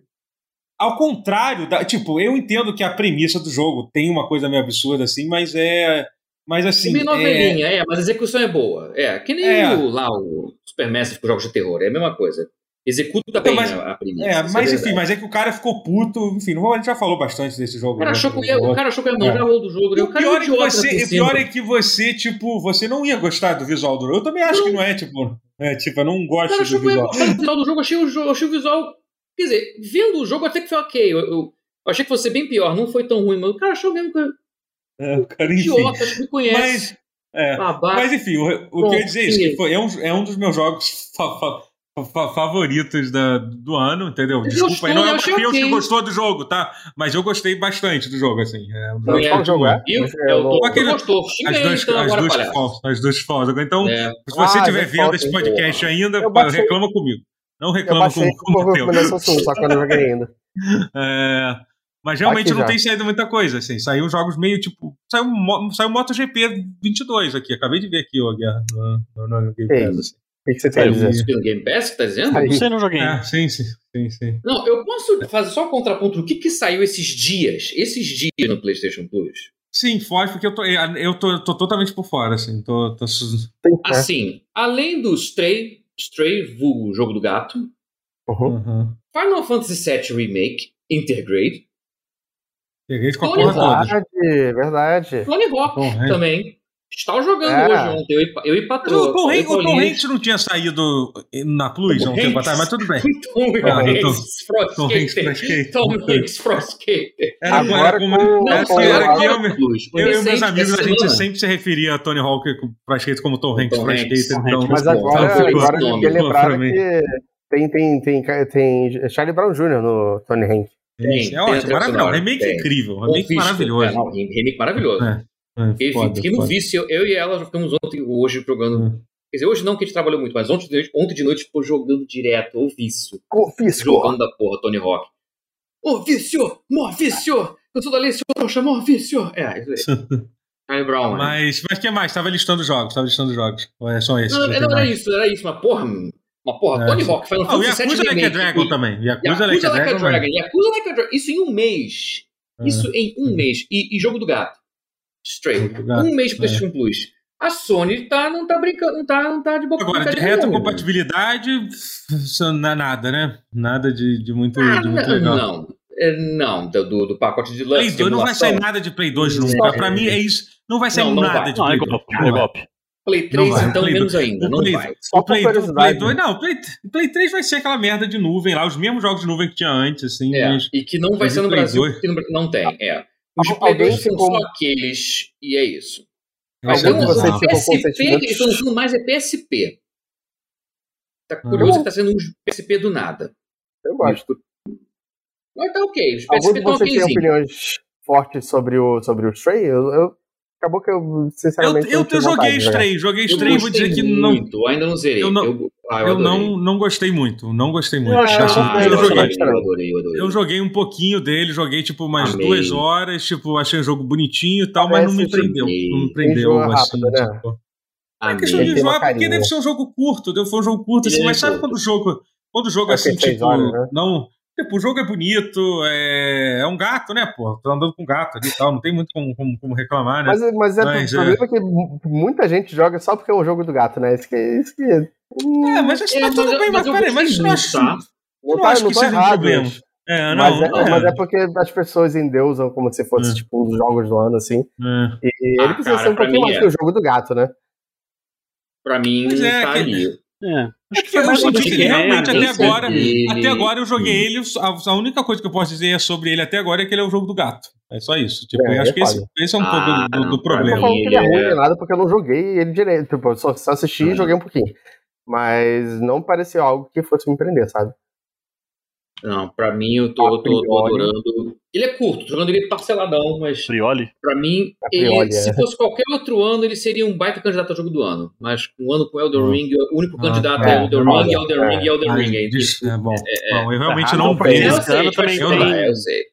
Ao contrário, da, tipo, eu entendo que a premissa do jogo tem uma coisa meio absurda assim, mas é. Mas É assim. bem é, novelinha, é, mas a execução é boa. É, que nem É. o, lá o Supermassive com jogos de terror, é a mesma coisa. Executa bem mas- a, premissa. é, mas verdade. enfim, mas é que o cara ficou puto. Enfim, não, a gente já falou bastante desse jogo. O cara né? achou que, o cara achou que ia manjar É. o do jogo. E né? o O cara pior, é é que você, o pior é que você, tipo, você não ia gostar do visual do jogo. Eu também acho que não é, tipo. É, tipo, eu não O gosto cara do visual. gostar do visual do jogo. Achei o, jo- achei o visual. Quer dizer, vendo o jogo até que foi ok. Eu, eu- eu achei que fosse bem pior, não foi tão ruim, mas o cara achou mesmo que eu- É, o cara, enfim. idiota, acho que me conhece. Mas, é, mas enfim, o, o que eu ia dizer é isso, que foi, é, um, é um dos meus jogos fa- fa- fa- favoritos da, do ano, entendeu? Desculpa, aí gostou, não é eu o Matheus que gostou do jogo, tá? Mas eu gostei bastante do jogo, assim. É um é, Qual jogo é? Eu É não- Tom Aquele- gostou. Xinga As duas, então as agora, duas, palhaço. falsas, as duas falsas. Então, É. se você Ah, estiver The vendo esse podcast ainda, Eu reclama comigo. Não Eu reclama com, o recomendação sua, só que eu não joguei ainda. <laughs> É, mas realmente Aqui não já. tem saído muita coisa. Assim. Saiu jogos meio tipo. Saiu, saiu MotoGP 22 aqui. Acabei de ver aqui ó, Guerra, no, no, no Game. Pass. assim. O que que você tem a dizer? Isso pelo Game Pass que tá dizendo? Aí. Não sei, não joguei. É, sim, sim, sim, sim. Não, eu posso fazer só um contraponto do que, que saiu esses dias, esses dias no PlayStation Plus. Sim, foge, porque eu tô, eu tô, tô totalmente por fora, assim. Tô, tô... Assim, além do Stray, Stray, vulgo jogo do gato, Uhum. Uhum. Final Fantasy VII Remake, Intergrade, Peguei com a Tony porra toda. Verdade, verdade. Tony Hawk Tom Hanks. também. Estava jogando É. hoje ontem, eu e, eu e Patroa. o Tom, Hanks, o Tom Hanks não tinha saído na Plus há um tempo Hanks? atrás, mas tudo bem. <laughs> Tom Hanks, Tom Hanks. Tom Hanks, Frostskater. Era, Agora como, com- era, com- era agora que eu, eu, eu e meus amigos, a gente sempre se referia a Tony Hawk pra skate como Tom Hanks Tom pra Hanks, skate. Tom Então, Hanks. Mas agora, agora tem que lembrar pra mim. que tem, tem, tem, tem Charlie Brown Jr. no Tony Hank. Tem, é ótimo, maravilhoso. Remake incrível, remake maravilhoso. É, remake maravilhoso. É, é, Fiquei, foda, fiquei no foda. vício, eu e ela já ficamos ontem, hoje jogando. Hum. Quer dizer, hoje não que a gente trabalhou muito, mas ontem de noite, ontem de noite ficou jogando direto, o vício. Confisco. Jogando da porra, Tony Hawk. Ô, vício! Mó vício! Eu sou da Alice, trouxa, mó vício! É, isso aí. <laughs> Charlie Brown. né? Mas o que mais? Tava listando jogos, tava listando jogos. Ou é só esse? Não, não, era isso, era isso, mas porra, uma porra, É, Tony. Hawk, Final Ah, o Fantasy Yakuza VII Like a Dragon e- também. Yakuza Yakuza Like a Like a Dragon. Dragon, Yakuza Like a Dragon, isso em um mês. É. Isso em um mês. E, e Jogo do Gato. Straight. Um mês pro é. PlayStation Plus. A Sony tá, não tá brincando, não tá, não tá de boca Agora, de retrocompatibilidade, não é nada, né? Nada de, de muito, Ah, de muito não, legal. não. É, não, do, do- pacote de Play lance. 2 não vai sair nada de Play 2 Não nunca. vai. Pra mim é isso. Não vai sair Não, não nada vai. de Não, é Play 2. golpe, Não é golpe. Play 3, vai. então, Play menos ainda. Não Play- vai. Só O Play, Play curiosidade. 2, não, o Play, Play 3 vai ser aquela merda de nuvem lá, os mesmos jogos de nuvem que tinha antes, assim, É, mas. e que não vai ser no Play Brasil, 2? porque não tem, é. Os Al- alguém 2 são ficou- só aqueles, e é isso. de Alguns bizarro. ficou com PSP, eles estão usando mais é PSP. Tá Ah. curioso que tá sendo um PSP do nada. Eu gosto. Mas tá ok, os Alguns PSP de estão vocês têm opiniões fortes sobre o, sobre o Stray? Eu, eu- acabou que eu, Eu, sinceramente. eu, tive eu joguei jogar. Stray, joguei Eu Stray, vou dizer gostei que não. muito, ainda não zerei. eu não- eu, ah, eu, Eu não, não gostei muito, não gostei muito. Eu Ah, foi eu, eu, joguei. adorei, eu adorei, eu adorei. eu joguei um pouquinho dele, joguei tipo umas Amei. duas horas, tipo, achei o jogo bonitinho e tal, mas não me Parece prendeu. Não me prendeu, enjoa assim. rápido, né? tipo. É questão de enjoar, porque deve ser um jogo curto, deve ser um jogo curto, assim, é mas sabe quando o jogo. Quando o jogo assim, tipo, horas, né? não. Tipo, o jogo é bonito, é, é um gato, né, pô? Tô andando com gato ali e tal, não tem muito como, como, como reclamar, né? Mas, mas é, Mas, o problema é que mu- muita gente joga só porque é um jogo do gato, né? Isso que. Isso que É, mas acho que É, tá tudo mas- bem, mas mas eu peraí, mas não acho. tá? não acho não que tá seja um errado. problema. É, não, mas, é, não, mas é porque as pessoas endeusam como se fosse É. tipo um dos jogos do ano, assim. é. E Ah, ele precisa cara, ser um pouquinho mais é. que o jogo do gato, né? Pra mim, Mas é tá ali. É. Acho que que foi eu mais senti um que realmente até agora- Ele- Até agora eu joguei ele, a, a única coisa que eu posso dizer sobre ele até agora é que ele é o jogo do gato. É só isso. Tipo, É, eu acho é que esse, esse é um Ah, pouco do, do não, Não problema. tô falando que ele é ruim nem nada, porque eu não joguei ele direito. Tipo, eu só, só assisti e Ah. joguei um pouquinho. Mas não pareceu algo que fosse me prender, sabe? Não, pra mim eu tô, A tô, tô adorando. Ele é curto, tô jogando ele parceladão, mas Prioli? pra mim, ele, priori, se é. fosse qualquer outro ano, ele seria um baita candidato ao jogo do ano. Mas um ano com Elden Ah. Ring, o único Ah, candidato é, é Elden foda, Ring, é. Ring, Elden Ai, Ring. É, diz- é bom. Bom, eu realmente Tá não sei, ano também eu sei.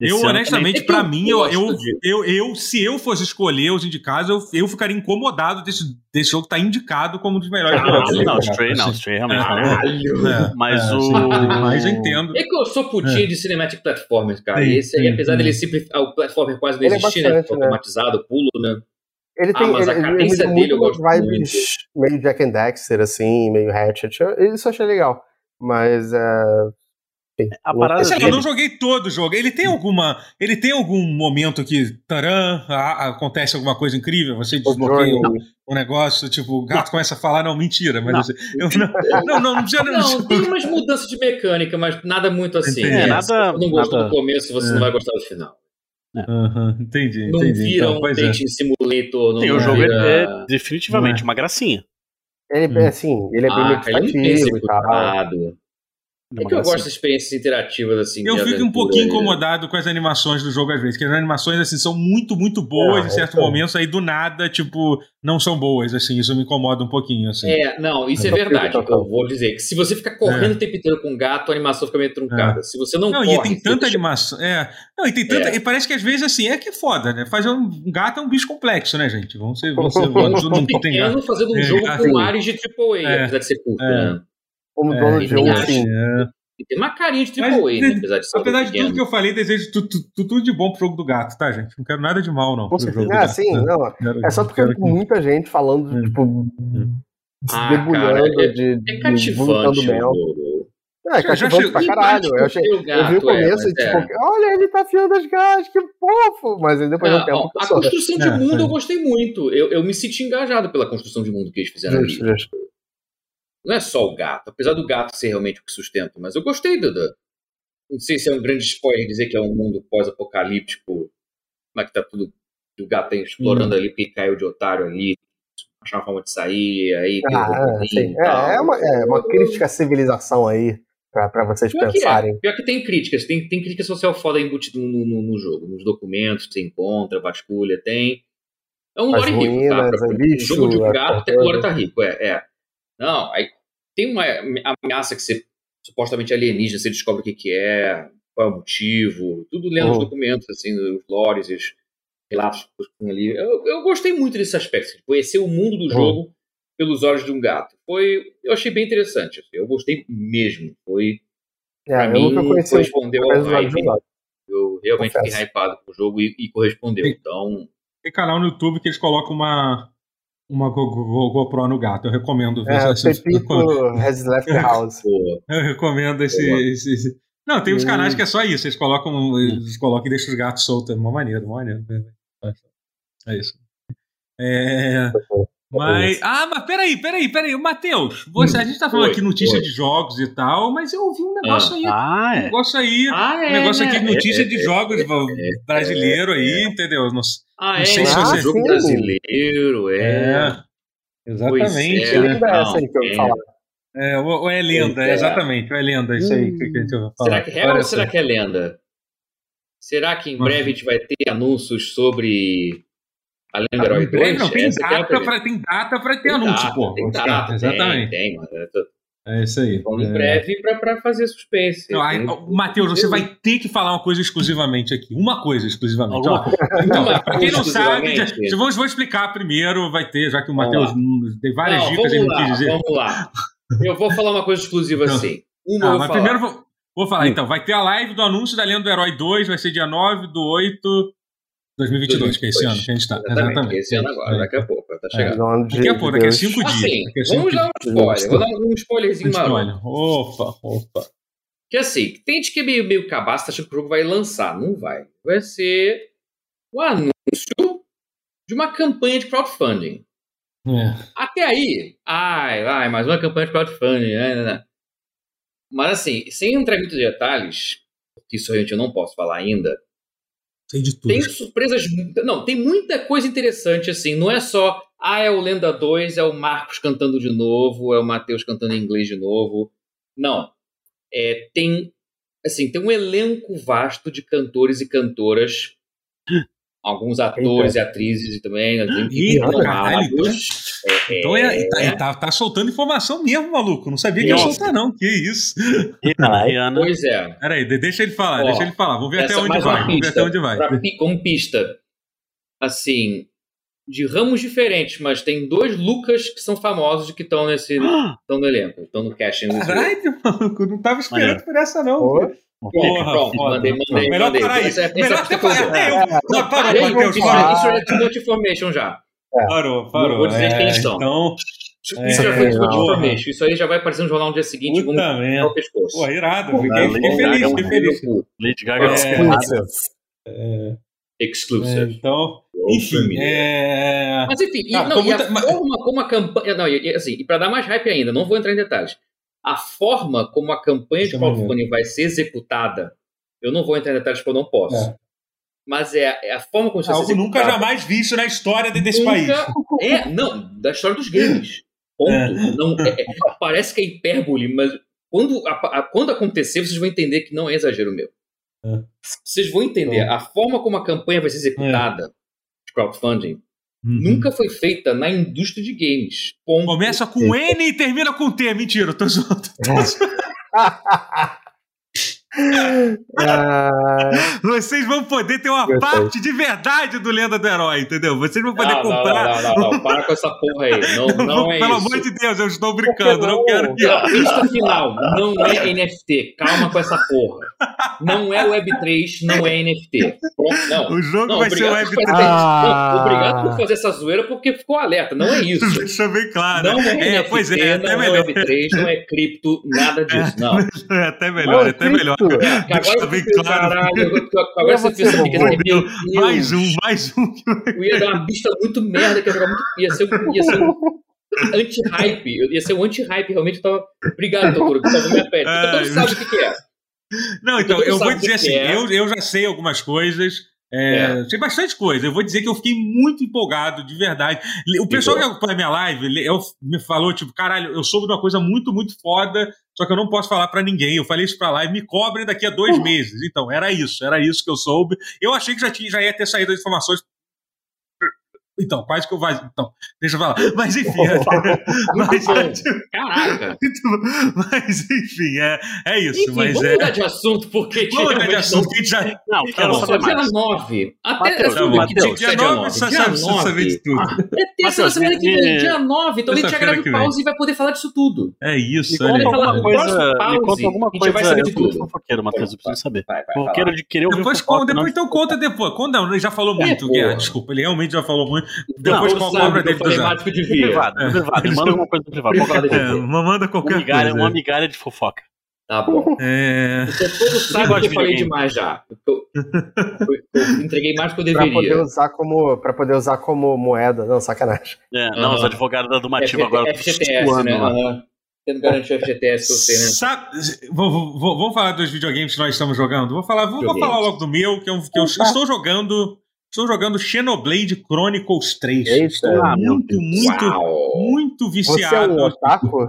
Eu, honestamente, É que mim, eu eu, eu, eu, se eu fosse escolher os indicados, eu, eu ficaria incomodado desse, desse jogo estar indicado como um dos melhores Caralho, jogos. Não, Stray não, Stray realmente É. não. Caralho! é, Mas é, o- Mas eu entendo. É que eu sou putinha de Cinematic Platformers, cara. Sim, Esse aí, sim, apesar sim. dele sempre. ah, O platformer quase não Ele é existir, né? bastante, né? Automatizado, pulo, né? Ele Ah, tem. mas a ele, ele, dele eu muito gosto vibes meio Jack and Dexter, assim, meio Hatchet. Eu- Isso eu achei legal. Mas. É, enfim, A não- parada lá, eu dele- não joguei todo o jogo. Ele tem alguma. Ele tem algum momento que. Taran, acontece alguma coisa incrível, você o desbloqueia Journey- um negócio, tipo, o gato começa a falar, não, mentira, mas Não. assim, eu não, não, não, não precisa. <laughs> Não, tem umas mudanças de mecânica, mas nada muito assim. Né? É, nada- Se você não gostou nada- do começo, você É. não vai gostar do final. Aham, entendi, Não entendi. vira Então, um pois é. dating simulator, não Sim, o vira... jogo é, é definitivamente É. uma gracinha. Ele, Hum. é assim, ele é bem Ah, não meditativo e tal. É É que eu gracinha. gosto de experiências interativas, assim, Eu fico um pouquinho incomodado com as animações do jogo às vezes, que as animações assim são muito, muito boas Ah, em certos então. momentos, aí do nada, tipo, não são boas, assim, isso me incomoda um pouquinho, assim. É, não, isso é Eu verdade. Eu vou dizer que se você ficar correndo o tempo inteiro com um gato, a animação fica meio truncada. Se você não, É. Não, corre... e tem tanta você- animação. É. Não, e tem tanta. É. E parece que às vezes assim, é que é foda, né? Fazer um gato é um bicho complexo, né, gente? Vamos ser. Vamos ser <laughs> Um vamos, todo jogo mundo tem gato. pequeno fazendo um É, jogo assim, com ares de AAA, é, apesar de ser curto, é. né? Como É, dono de um, assim, É. E tem uma carinha de Mas, AAA, né? Apesar de ser Apesar de tudo que eu falei, desejo tu- tu- tu- tudo de bom pro jogo do gato, tá, gente? Não quero nada de mal, não. Com pro certeza. jogo do Ah, gato. sim, não. Quero- É só porque que- muita gente falando, Hum. tipo, Ah, debulhando cara, é- de, É de cativante o mel. É, cativante chegou- pra caralho. Eu, achei, O eu vi o gato, começo é, e, tipo, mas é. olha, ele tá afiando as garras, que fofo! Mas aí depois Ah, tempo ó, a construção de É, mundo é. eu gostei muito. Eu, eu me senti engajado pela construção de mundo que eles fizeram Justo, ali. justo. Não é só o gato, apesar do gato ser realmente o que sustenta, mas eu gostei do. do- não sei se é um grande spoiler dizer que é um mundo pós-apocalíptico, é que tá tudo. que O gato tá explorando Hum. ali, caiu de otário ali, achar uma forma de sair, aí tem Ah, é, e tal. É, é, uma, é uma crítica à civilização aí, pra, pra vocês Pior que, pensarem. é. Pior que tem críticas, tem, tem crítica social foda embutida no, no, no jogo, nos documentos que você encontra, vasculha, tem. É um lore rico, tá? Pra, é um jogo de a gato, porra até toda. tá rico, é, é. Não, aí tem uma ameaça que você supostamente alienígena, você descobre o que, que é, qual é o motivo, tudo lendo os Uhum. documentos, assim, os lores, os relatos que estão ali. Eu, eu gostei muito desse aspecto, de conhecer o mundo do Uhum. jogo pelos olhos de um gato. Foi, eu achei bem interessante, assim, eu gostei mesmo. Foi, É, pra mim, correspondeu ao hype. Eu realmente Confesso. fiquei hypado com o jogo e, e correspondeu. Sim. Então, Tem canal no YouTube que eles colocam uma, uma Go- Go- GoPro no gato. Eu recomendo. ver É, o esse- Pepito <laughs> has left the house. Eu recomendo esse. Esse- esse- Não, tem uns Hum. canais que é só isso. Eles colocam, eles colocam e deixam os gatos soltos. É uma maneira, uma maneira. É isso. É, mas. Ah, mas peraí, peraí, peraí. Matheus, você, a gente tá falando Oi, aqui notícia oi. de jogos e tal, mas eu ouvi um negócio aí. Ah, Um é. negócio aí. Ah, Um negócio aqui de né? notícia É, de é, jogos é, brasileiro aí, entendeu? Não sei- Ah, Não é, sei se Um você- jogo Ah, sim. brasileiro, é. É, exatamente. Pois é. lenda é essa aí que eu Não, ia falar? É, ou, ou é lenda, é. exatamente, ou é lenda, isso aí que, que a gente vai falar. Será que é real ou será que é lenda? Será que em Nossa. breve a gente vai ter anúncios sobre a Lenda Herói Em breve 2? não, tem é data, pra, tem data pra ter Tem anúncio, data, pô. Tem data, Exatamente. Tem, tem, mano. É isso aí. em É. breve pra, pra fazer suspense. Matheus, você vai ter que falar uma coisa exclusivamente aqui. Uma coisa exclusivamente. Ó, então, <laughs> Uma pra quem não sabe, já, já vamos, vou explicar primeiro, vai ter, já que o Vamos Matheus tem várias Não, dicas, vamos ele não lá, quis dizer. Vamos lá. Eu vou falar uma coisa exclusiva Não. assim. Uma Ah, eu vou mas falar. primeiro vou, vou falar, Hum. então. Vai ter a live do anúncio da Lenda do Herói 2, vai ser dia 9 do 8 de 2022, que é esse ano que a gente tá. Exatamente, esse ano agora, É. daqui a pouco, tá É. chegando. De- Daqui a pouco, daqui a. 5 dias. Assim, cinco vamos dar um dias. spoiler. Vou dar um spoilerzinho maroto. Olha, opa, opa. Que assim, tem gente que é meio, meio cabaço, tá achando que o jogo vai lançar. Não vai. Vai ser o anúncio de uma campanha de crowdfunding. É. Até aí, ai, ai, mais uma campanha de crowdfunding, né, né, né. Mas assim, sem entrar em muitos detalhes, que isso realmente eu não posso falar ainda, Sei de tudo. tem surpresas. Não, tem muita coisa interessante, assim. Não é só, ah, é o Lenda 2, é o Marcos cantando de novo, é o Matheus cantando em inglês de novo. Não. É, tem, assim, tem um elenco vasto de cantores e cantoras. <laughs> Alguns atores e atrizes e também. Eita, renomados. caralho, É, Então é, tá, é. tá, tá soltando informação mesmo, maluco. Não sabia que ia soltar, não. Que isso. <laughs> Rihanna. Pois é. Peraí, de- deixa ele falar, Ó, deixa ele falar. Vamos ver até onde vai. Vamos ver pista. até onde vai. Pra como pista, assim, de ramos diferentes, mas tem dois Lucas que são famosos que estão nesse <gasps> estão no elenco, estão no casting. Caralho, maluco, não tava esperando por essa, não. Pô, Porra, Pronto, foda. mandei, mandei, Melhor mandei. parar. Essa- Melhor é a até parar. Até eu. Não, parou, Matheus, isso, isso é too much information já. Parou, parou. Vou dizer É, quem são. Então, Isso É, já foi. Isso aí já vai aparecer no jornal no dia seguinte. merda. o pescoço. Pô, irado. Pô, Fiquei, fiquei feliz, fiquei feliz. Lady Gaga. É. exclusive. É, Exclusive. então, enfim. É... Mas enfim, e, Ah, não, e a mas- forma como a campanha. Não, e, e, assim, e pra dar mais hype ainda, não vou entrar em detalhes. A forma como a campanha de crowdfunding vai ser executada, eu não vou entrar em detalhes porque eu não posso. É. Mas é, é a forma como isso vai ser Algo nunca jamais visto na história de- desse Nunca- país. É, não, da história dos games. Ponto. É. Não, é- é- parece que é hipérbole, mas quando, a- a- quando acontecer, vocês vão entender que não é exagero meu. É. Vocês vão entender. A forma como a campanha vai ser executada de crowdfunding Uhum. nunca foi feita na indústria de games. Ponto. Começa com N e termina com T. Mentira, eu tô zoando. <laughs> Ah, Vocês vão poder ter uma parte de verdade do Lenda do Herói, entendeu? Vocês vão poder Não, não, comprar. não, não, não, para com essa porra aí. Não, <laughs> não é Pelo isso. amor de Deus, eu estou brincando, não não? quero. Não, Pista final, não é NFT. Calma com essa porra. Não é Web3, não é NFT. Pronto, não. O jogo Não, vai ser obrigado, Web3. por fazer, Ah. não, obrigado por fazer essa zoeira porque ficou alerta. Não é isso. Deixa bem claro. Não é, é, NFT, pois é, não melhor. é Web3, não é cripto, nada disso. Não. <laughs> É até melhor, Não, até melhor. Que Deixa agora bem claro. caralho, agora- você pequena Meu arrepio. Mais um, mais um. Eu ia dar uma pista muito merda, que ia jogar muito. Ia ser, um- ia ser um anti-hype. Ia ser um anti-hype, realmente. Eu tava. Obrigado, Totoro, que salvou minha pele. Todo mundo sabe o que, que é. Não, então, eu vou dizer que assim, é. eu, eu já sei algumas coisas. É, Sei bastante coisa. Eu vou dizer que eu fiquei muito empolgado, de verdade. O pessoal que acompanha minha live ele- eu, me falou, tipo, caralho, eu soube de uma coisa muito, muito foda, só que eu não posso falar pra ninguém. Eu falei isso pra live, me cobrem daqui a dois <laughs> meses. Então, era isso, era isso que eu soube. Eu achei que já, tinha, já ia ter saído as informações. Então, quase que eu vou. Então, deixa eu falar. Mas enfim. <laughs> mas, bom. <laughs> Caraca. <laughs> mas enfim, é, é isso. Enfim, mas vamos é. mudar de assunto, porque Vamos mudar de assunto, não- que a gente já. Não, Tá quero. Só saber dia mais. 9. Até Mateus, Tá bom. que dia que Dia sai 9, dia você 9. sabe, você sabe de tudo. É terça Mateus, semana que vem, me- dia 9. Então a gente já grava vem. pausa e vai poder falar disso tudo. É isso, Me olha conta aí. falar alguma coisa, me pause, conta alguma a gente vai coisa. saber de Eu sou tudo. fofoqueiro, Matheus, eu preciso saber. Vai, vai, vai Fofoqueiro de querer ouvir Depois, fofoca, conta, depois não- então conta depois. Quando não, ele já falou É, muito, porra. Guerra. Desculpa, ele realmente já falou muito. Depois Não, eu dele do do No devia. privado, no privado. Me manda alguma coisa no privado. É, manda Uma qualquer migalha, coisa. uma migalha de fofoca. Tá bom. <laughs> É, O Totoro sabe gosta que eu de falei demais já. Eu, eu- eu entreguei mais do que eu pra poder deveria. usar como para poder usar como moeda. Não, sacanagem. É, não, Aham. os advogados da Dumativa agora FGTS, né? Aham. Tendo garantir o FGTS pra você, né? sabe, vou- vou- vou- vamos falar dos videogames que nós estamos jogando? Vou falar, vou, vou falar logo do meu, que eu, que eu estou jogando. Estou jogando Xenoblade Chronicles 3. Eita. Estou muito, muito, Uau! muito Você é viciado. um otaku?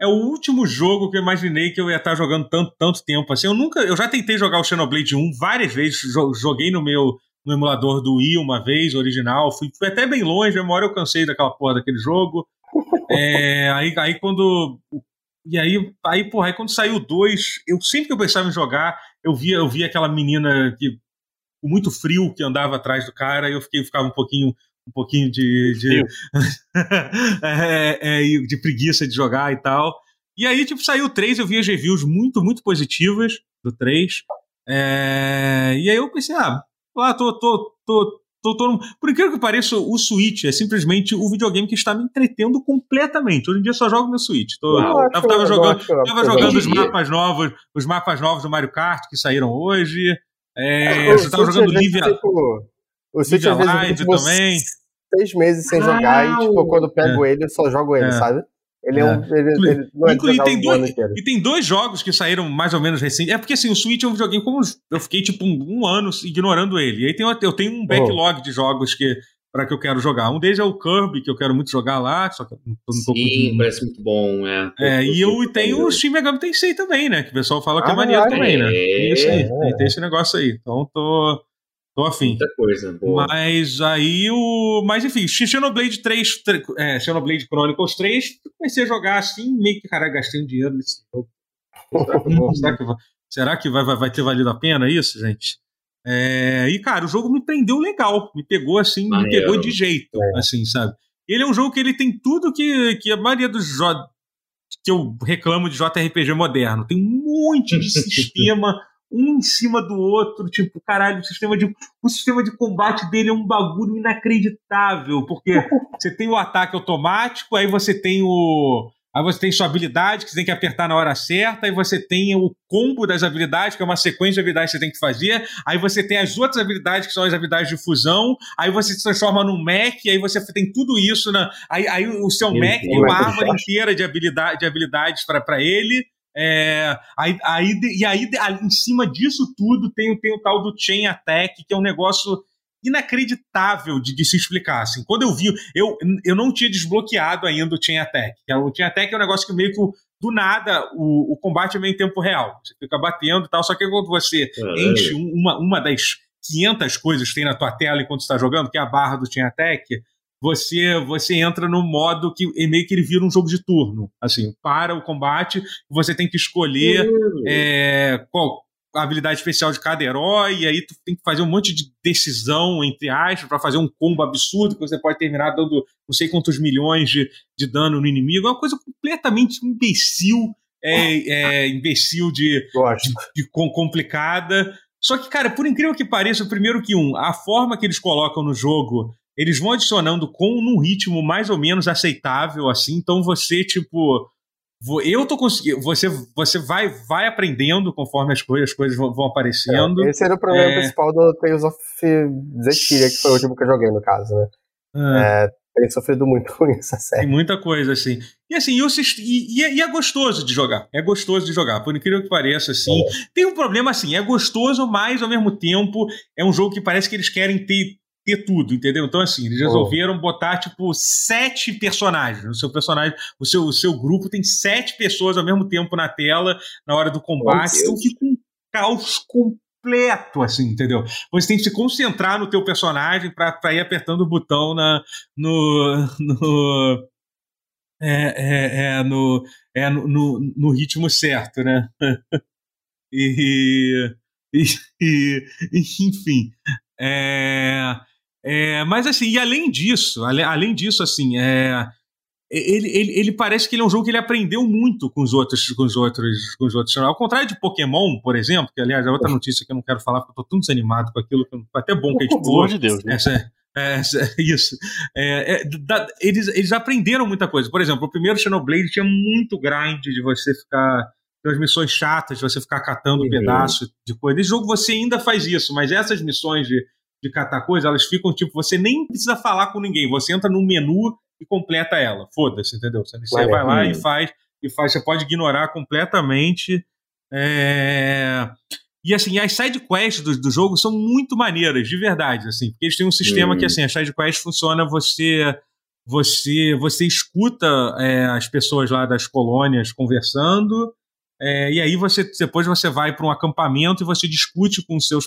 É o último jogo que eu imaginei que eu ia estar jogando tanto, tanto tempo. Assim, eu nunca. Eu já tentei jogar o Xenoblade 1 várias vezes. jo- Joguei no meu no emulador do Wii uma vez, original. Fui, fui até bem longe, uma hora eu cansei daquela porra daquele jogo. <laughs> É, aí, aí quando. E aí, aí, porra, aí quando saiu o 2, eu sempre que eu pensava em jogar, eu via, eu via aquela menina que com muito frio que andava atrás do cara, e eu fiquei, ficava um pouquinho, um pouquinho de, de, <laughs> é, é, de preguiça de jogar e tal. E aí, tipo, saiu o 3, eu vi as reviews muito, muito positivas do 3. É, e aí eu pensei, ah, lá, tô, tô, tô, tô, tô Por incrível que pareça, o Switch é simplesmente o videogame que está me entretendo completamente. Hoje em dia eu só jogo no Switch. Tô, eu tava jogando, tava jogando os mapas novos, os mapas novos do Mario Kart que saíram hoje. É, <laughs> você tava jogando Livia, tipo, O Switch Livia às vezes eu Live tipo, também. seis meses sem jogar e, tipo, quando eu pego ele, eu só jogo ele, É. sabe? Ele é, um. Ele, Inclui- ele não é de inclui- jogar tem dois-. E tem dois jogos que saíram mais ou menos recentes. É porque assim, o Switch é um videogame como eu fiquei tipo um, um ano ignorando ele. E aí tem, eu tenho um backlog de jogos que para que eu quero jogar. Um deles é o Kirby, que eu quero muito jogar lá, só que eu não tô, Sim, parece muito bom, é. É, e eu Tô- tenho o Shin Megami Tensei também, né? Que o pessoal fala que é Ah, maneiro é? também, né? Tem isso aí, É. tem, esse negócio aí. Então tô, tô afim. Muita coisa. Boa. Mas aí o. Mas enfim, Xenoblade 3, tre- é, Xenoblade Chronicles 3, comecei a jogar assim, meio que, caralho, gastei um dinheiro nesse jogo. Será que, eu será que vai, vai, vai ter valido a pena isso, gente? É, e, cara, o jogo me prendeu legal, me pegou assim, me Maneiro. pegou de jeito, assim, sabe? Ele é um jogo que ele tem tudo que, que a maioria dos jogos que eu reclamo de JRPG moderno. Tem um monte de <laughs> sistema, um em cima do outro, tipo, caralho, o sistema de, o sistema de combate dele é um bagulho inacreditável, porque <laughs> você tem o ataque automático, aí você tem o. Aí você tem sua habilidade, que você tem que apertar na hora certa, aí você tem o combo das habilidades, que é uma sequência de habilidades que você tem que fazer, aí você tem as outras habilidades, que são as habilidades de fusão, aí você se transforma num mech, aí você tem tudo isso, na, aí, aí o seu Meu mech tem uma árvore inteira de, habilidade, de habilidades para ele, é, aí, aí, e aí, em cima disso tudo, tem, tem o tal do Chain Attack, que é um negócio inacreditável de, de se explicar. Assim. Quando eu vi, eu, eu não tinha desbloqueado ainda o Chain Attack. é O Chain Attack é um negócio que meio que do nada o, o combate é meio em tempo real. Você fica batendo e tal, só que quando você Caralho. enche um- uma, uma das 500 coisas que tem na tua tela enquanto está jogando, que é a barra do Chain Attack, você, você entra no modo que é meio que ele vira um jogo de turno. Assim, para o combate, você tem que escolher é, qual, a habilidade especial de cada herói, e aí tu tem que fazer um monte de decisão, entre aspas, para fazer um combo absurdo que você pode terminar dando não sei quantos milhões de, de dano no inimigo. É uma coisa completamente imbecil, é, é imbecil de, de, de complicada. Só que, cara, por incrível que pareça, primeiro que um, a forma que eles colocam no jogo, eles vão adicionando com num ritmo mais ou menos aceitável, assim. Então você, tipo, eu tô conseguindo. Você, você vai, vai aprendendo conforme as coisas, as coisas vão, aparecendo. É, esse era o problema é... principal do Tales of Zestiria, que foi o último que eu joguei, no caso, né? É. <laughs> é tem sofrido muito com essa série. Tem muita coisa, assim. E assim, eu, e, e, é, gostoso de jogar. É gostoso de jogar, por incrível que pareça, assim. É. Tem um problema assim, é gostoso, mas ao mesmo tempo é um jogo que parece que eles querem ter, ter tudo, entendeu? Então, assim, eles resolveram oh. botar, tipo, sete personagens. O seu personagem, o seu, o seu grupo tem sete pessoas ao mesmo tempo na tela na hora do combate. Oh, então fica um caos completo assim, entendeu? Você tem que se concentrar no teu personagem para ir apertando o botão na, no, no, é, é, é, no, é no, no, no, ritmo certo, né? <laughs> e, e, e, <laughs> enfim. É, é, mas assim, e além disso, além, além disso, assim, é, ele, ele, ele, parece que ele é um jogo que ele aprendeu muito com os outros, com os outros, com os outros. Ao contrário de Pokémon, por exemplo, que aliás é outra notícia que eu não quero falar porque eu tô tão desanimado com aquilo, que até bom que a gente <laughs> falou. de Deus, né? Essa, é, isso. É, é, da, eles, eles aprenderam muita coisa. Por exemplo, o primeiro Xenoblade tinha muito grind de você ficar. Transmissões chatas, de você ficar catando uhum. pedaço de coisa. Esse jogo você ainda faz isso, mas essas missões de, de catar coisa, elas ficam tipo, você nem precisa falar com ninguém. Você entra no menu e completa ela. Foda-se, entendeu? Você, você vai lá e faz, e faz. Você pode ignorar completamente. É... E assim, as side quests do, do jogo são muito maneiras, de verdade, assim, porque eles têm um sistema que assim, a side quest funciona você você você escuta é, as pessoas lá das colônias conversando é, e aí você depois você vai para um acampamento e você discute com os seus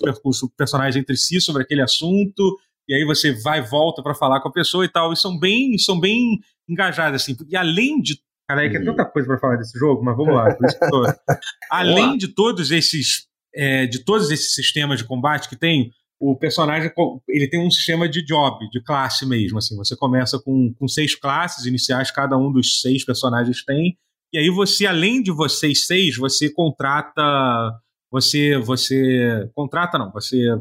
personagens entre si sobre aquele assunto e aí você vai e volta para falar com a pessoa e tal, e são bem, são bem engajados, assim. E além de. Cara, é que é tanta coisa para falar desse jogo, mas vamos lá. Tô... <laughs> além de todos esses. É, de todos esses sistemas de combate que tem, o personagem ele tem um sistema de job, de classe mesmo. Assim, você começa com, com seis classes iniciais, cada um dos seis personagens tem. E aí você, além de vocês seis, você contrata. Você. Você. Contrata, não, você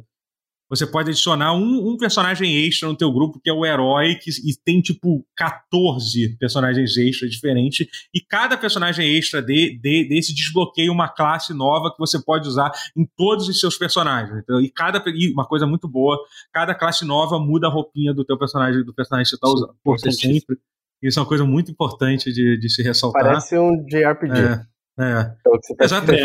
você pode adicionar um, um, personagem extra no teu grupo, que é o herói, que, e tem tipo 14 personagens extras diferentes, e cada personagem extra de, de, desse desbloqueia uma classe nova que você pode usar em todos os seus personagens. Então, e cada e uma coisa muito boa, cada classe nova muda a roupinha do teu personagem, do personagem que você está usando. Você sempre. Isso é uma coisa muito importante de, de se ressaltar. Parece um JRPG. É, é. Então, tá Exatamente.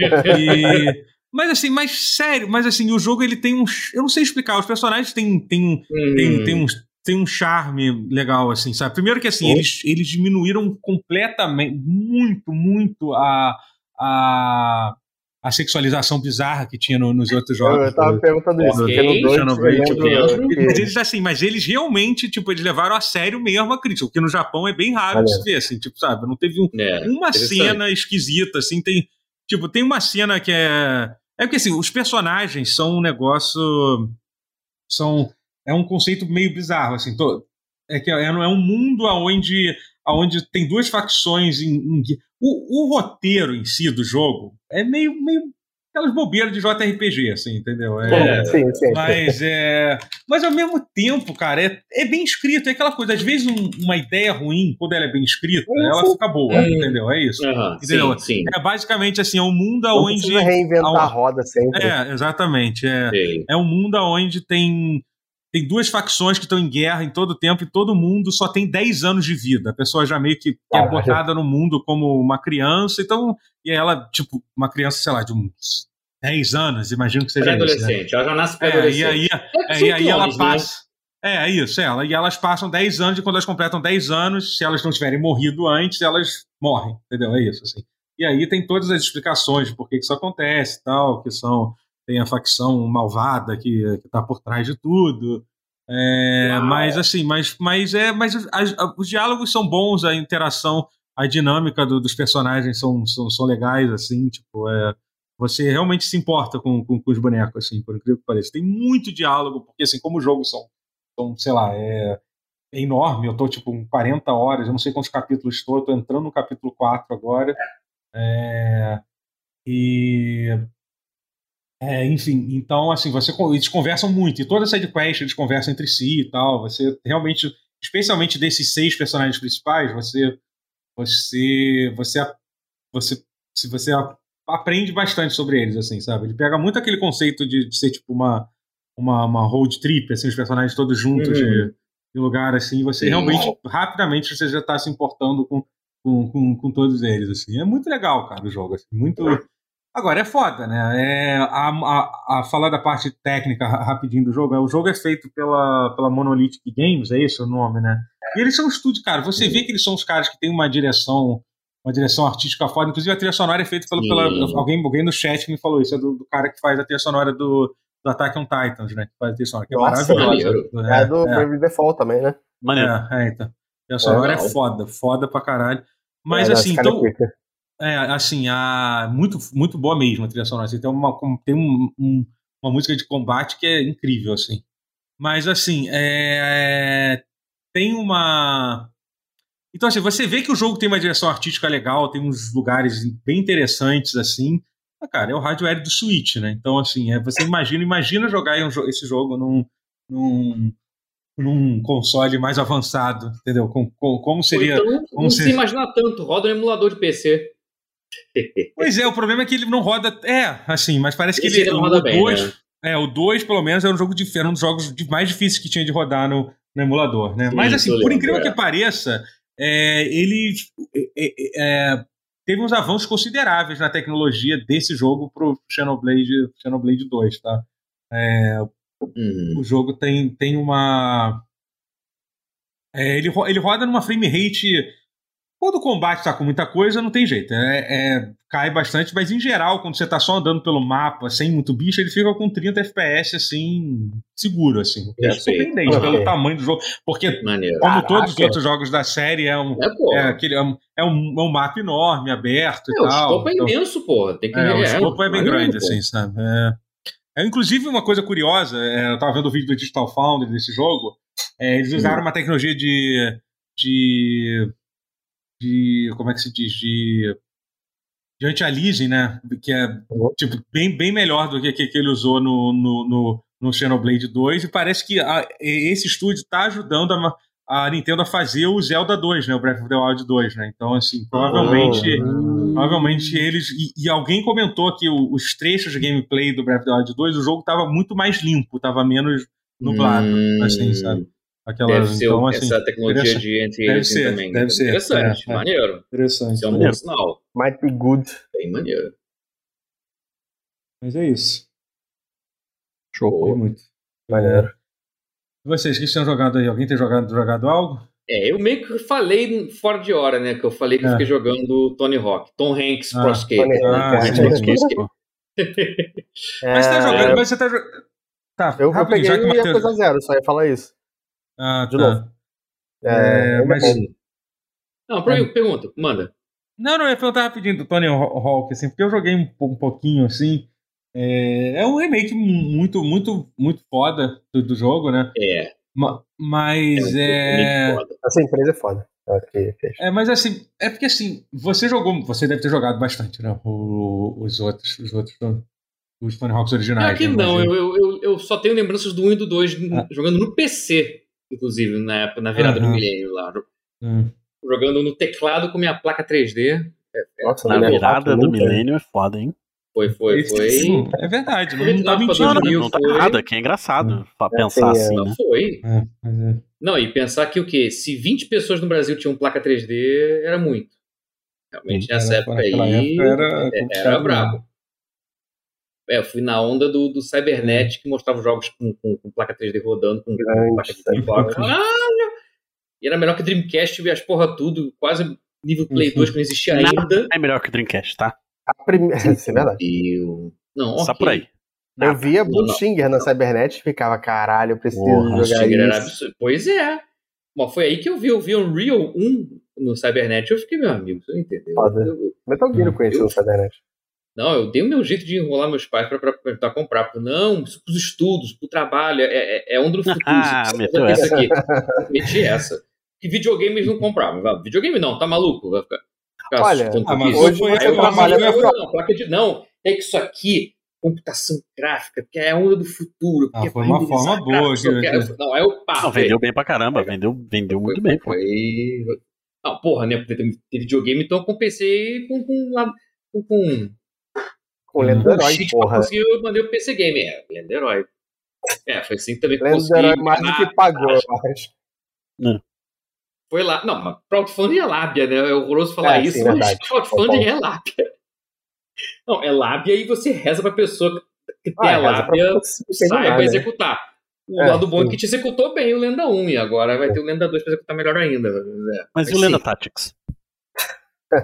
É. E, mas assim, mais sério, mas assim, o jogo ele tem um. Eu não sei explicar, os personagens têm, têm, hum. têm, têm, um, têm um charme legal, assim, sabe? Primeiro que assim, eles, eles diminuíram completamente, muito, muito a. a a sexualização bizarra que tinha no, nos outros jogos. Eu tava perguntando isso, okay. no dois, mas eles assim, mas eles realmente, tipo, eles levaram a sério mesmo a crítica, porque no Japão é bem raro de se ver, assim, tipo, sabe, não teve um, é, uma cena esquisita, assim, tem, tipo, tem uma cena que é é porque assim, os personagens são um negócio. São. É um conceito meio bizarro, assim. Tô, é que é, é um mundo onde, onde tem duas facções em, em o, o, roteiro em si do jogo é meio, meio aquelas bobeiras de JRPG, assim, entendeu? É, sim, sim, mas, é, mas ao mesmo tempo, cara, é, é bem escrito. É aquela coisa, às vezes um, uma ideia ruim, quando ela é bem escrita, ela fica boa, entendeu? É isso. Uhum, entendeu? Sim, sim. É basicamente assim, é um mundo onde. Não reinventar a roda sempre. É, exatamente. É, é um mundo onde tem tem duas facções que estão em guerra em todo o tempo e todo mundo só tem 10 anos de vida. A pessoa já meio que é botada no mundo como uma criança, então, e ela, tipo, uma criança, sei lá, de uns 10 anos, imagino que seja. Né? Adolescente, né? ela já nasce pré-adolescente. É, e aí, é, e aí ela né? passa. Né? É, isso, ela. E elas passam 10 anos, e quando elas completam 10 anos, se elas não tiverem morrido antes, elas morrem, entendeu? É isso, assim. E aí tem todas as explicações de por que isso acontece tal, que são tem a facção malvada que está por trás de tudo. É, mas assim, mas, mas é, mas as, os diálogos são bons, a interação, a dinâmica do, dos personagens são, são, são legais, assim, tipo, é, você realmente se importa com, com, com, os bonecos, assim, por incrível que pareça. Tem muito diálogo, porque assim, como os jogos são, são sei lá, é, é enorme, eu tô tipo em 40 horas, eu não sei quantos capítulos estou, eu tô entrando no capítulo 4 agora. É, e é, enfim, então assim, você, eles conversam muito, e toda essa quest eles conversam entre si e tal. Você realmente, especialmente desses seis personagens principais, você você você você se você aprende bastante sobre eles, assim, sabe? Ele pega muito aquele conceito de, de ser tipo uma, uma, uma road trip, assim, os personagens todos juntos uhum. de, de, lugar, assim, e você realmente, rapidamente, você já está se importando com, com, com, com, todos eles, assim. É muito legal, cara, o jogo, assim, muito... Agora, é foda, né? É, a, a, a falar da parte técnica rapidinho do jogo, é, o jogo é feito pela, pela Monolithic Games, é esse o nome, né? E eles são um estúdio, cara, você vê que eles são os caras que têm uma direção uma direção artística foda. Inclusive, a trilha sonora é feita pelo, pela. Alguém, alguém no chat me falou isso, é do, do, cara que faz a trilha sonora do, do Attack on Titans, né? Que faz a trilha sonora, que é Nossa, maravilhosa. É, é do é. Brave Default também, né? Maneiro. É, é, então. A trilha sonora é, é foda, foda pra caralho. Mas é, assim, então. É, assim, a, muito, muito boa mesmo a trilha sonora. Assim, tem uma, tem um, um, uma música de combate que é incrível, assim. Mas, assim, é, tem uma então, assim, você vê que o jogo tem uma direção artística legal, tem uns lugares bem interessantes, assim. Ah, cara, é o hardware do Switch, né? Então, assim, é, você imagina, imagina jogar esse jogo num, num, num console mais avançado, entendeu? Com, com, como seria. Então, como não seria... se imagina tanto, roda um emulador de PC. Pois é, o problema é que ele não roda. É, assim, mas parece que ele. ele não roda o bem, 2, né? É, o 2, pelo menos, era um jogo de, era um dos jogos mais difíceis que tinha de rodar no, no emulador, né? Sim, mas assim, por incrível é. que pareça, é, ele é, é, é, teve uns avanços consideráveis na tecnologia desse jogo para o Xenoblade, Xenoblade 2, tá? É, uhum. O jogo tem, tem uma... É, ele, ele roda numa frame rate quando o combate tá com muita coisa, não tem jeito. É, é, cai bastante, mas em geral, quando você tá só andando pelo mapa, sem muito bicho, ele fica com 30 FPS, assim, seguro, assim. É surpreendente pelo tamanho do jogo. Porque, Maneiro. como Caraca. todos os outros jogos da série, é um, é, é aquele, é um, é um, é um mapa enorme, aberto e tal. O escopo é então, imenso, pô. Tem que é, o escopo é, bem grande, assim, sabe? É, inclusive, uma coisa curiosa, eu tava vendo o vídeo do Digital Foundry desse jogo, eles usaram hum. uma tecnologia de, de de como é que se diz de de anti-aliasing, né? Que é uhum. tipo, bem, bem melhor do que, que, que ele usou no, no, no, no Xenoblade 2. E parece que a, esse estúdio está ajudando a, a Nintendo a fazer o Zelda 2, né? O Breath of the Wild 2, né? Então, assim, provavelmente. Uhum. Provavelmente eles. E, e, alguém comentou que o, os trechos de gameplay do Breath of the Wild 2, o jogo estava muito mais limpo, estava menos nublado, uhum. assim, sabe? Aquela, deve ser então, assim, essa tecnologia de anti-aliasing também. Deve ser. Interessante, é, maneiro. Interessante. Isso é um bom sinal. Might be good. Bem maneiro. Mas é isso. Show. muito. Maneiro. E vocês, que estão jogando aí? Alguém tem jogado, jogado algo? É, eu meio que falei fora de hora, né? Que eu falei que é. eu fiquei jogando Tony Hawk. Tom Hanks ah, Pro Skater. Ah, né? Tom Hanks Pro Mas você tá jogando, é. mas você tá jogando. Tá, eu, eu peguei já que Mateus... coisa zero, só ia falar isso. Ah, de tá. novo. É, é mas... Não, é. pergunta, manda. Não, não, eu ia perguntar rapidinho do Tony Hawk, assim, porque eu joguei um, um pouquinho, assim. É, é, um remake muito, muito, muito foda do, do jogo, né? É. Ma, mas é. é... Essa empresa é foda. É, mas assim, é porque assim, você jogou, você deve ter jogado bastante, né? O, os outros, os outros os Tony Hawks originais. É que né? não, eu, eu, eu, só tenho lembranças do 1 e do 2 ah. jogando no PC inclusive, na, na virada uhum. do milênio lá. Uhum. Jogando no teclado com minha placa 3D. É, é Nossa, na virada do milênio é foda, hein? Foi, foi, foi. Sim, é verdade, não, não tá mentindo. Não, não, não tá errado, que é engraçado pra é, pensar é, assim, né? Foi. É, não, e pensar que o quê? Se 20 pessoas no Brasil tinham placa 3D, era muito. Realmente, nessa época aí, época era, era brabo. É, eu fui na onda do, do Cybernet, que mostrava jogos com, com, com placa 3D rodando, com, com placa de Caralho! E era melhor que Dreamcast, ver as porra tudo, quase nível Play uhum. 2 que não existia ainda. É melhor que Dreamcast, tá? A primeira. <laughs> Isso é verdade. Eu... Não, Só por aí. Eu via Bullshinger na Cybernet e ficava, caralho, eu preciso Porra, jogar isso. Era absurdo. Pois é. Bom, foi aí que eu vi, eu vi Unreal 1 no Cybernet. Eu fiquei, meu amigo, você entendeu? Foda. Eu, Metal Gear eu conheci no Cybernet. Não, eu dei o meu jeito de enrolar meus pais pra tentar comprar. Porque, não, isso pros estudos, pro trabalho, é, é, é onda do futuro. Ah, meteu precisa ter isso aqui. Meti essa. Que videogames não compravam. Videogame não, tá maluco? Vai ficar. ficar Olha, ah, mas isso. hoje foi- Aí eu trabalha falei, pra não, não, placa de. Não, é que isso aqui, computação gráfica, porque é a onda do futuro. Ah, foi é uma forma boa, eu que- quero- Não, é o pá. Não, vendeu bem pra caramba. Vendeu, vendeu muito bem, pô. Foi. Não, porra, né? Porque teve videogame, então eu compensei com. com, com, com Com Lenda do um Herói, cheat pra porra. conseguir, eu mandei o PC Game. É, Lenda do Herói. É, foi assim também que eu Lenda do consegui. Herói mais do que pagou, acho. Foi lá. Não, mas crowdfunding é lábia, né? É horroroso falar É, sim, isso, verdade. mas crowdfunding é lábia. Não, é lábia e você reza pra pessoa que tem Ah, a lábia terminar, pra né? executar. O É, lado bom é sim. que te executou bem o Lenda 1 e agora vai ter o Lenda 2 pra executar melhor ainda. É, Mas e sim. o Lenda Tactics? <laughs>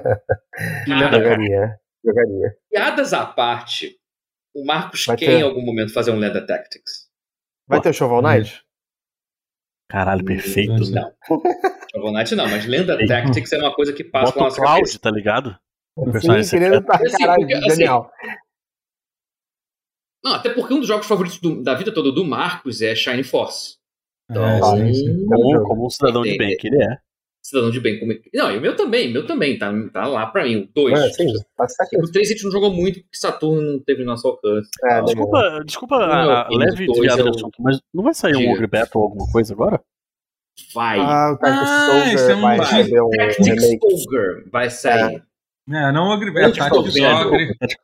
Cara, Jogaria. Jogaria. piadas à parte, o Marcos Vai quer ter. em algum momento fazer um Lenda Tactics. Vai ter o Shovel Knight? Caralho, perfeito. Não. né? Não. Shovel Knight não, mas Lenda Tactics é uma coisa que passa Bota pela o nossa Cloud, tá ligado? O Sim, personagem querendo tá, Assim, caralho, porque, assim, genial. Não, até porque um dos jogos favoritos do- da vida toda do Marcos é Shining Force. Então, É, sim, sim. sim. Como, como um cidadão de bem que ele é. Cidadão de bem. Como... Não, e o meu também, meu também, tá, tá lá pra mim, o 2. É, sim, tá certo. O 3 a gente não jogou muito porque Saturno não teve nosso alcance. É, Não, Desculpa, desculpa Não, a, a leve desviada é do o- assunto, mas não vai sair um Diga. Ogre Battle ou alguma coisa agora? Vai. Ah, o Tactics Ah, é um vai de- fazer um Tactics. Ogre vai sair. É, não o Onde Agribeto, tá Tactics vendo?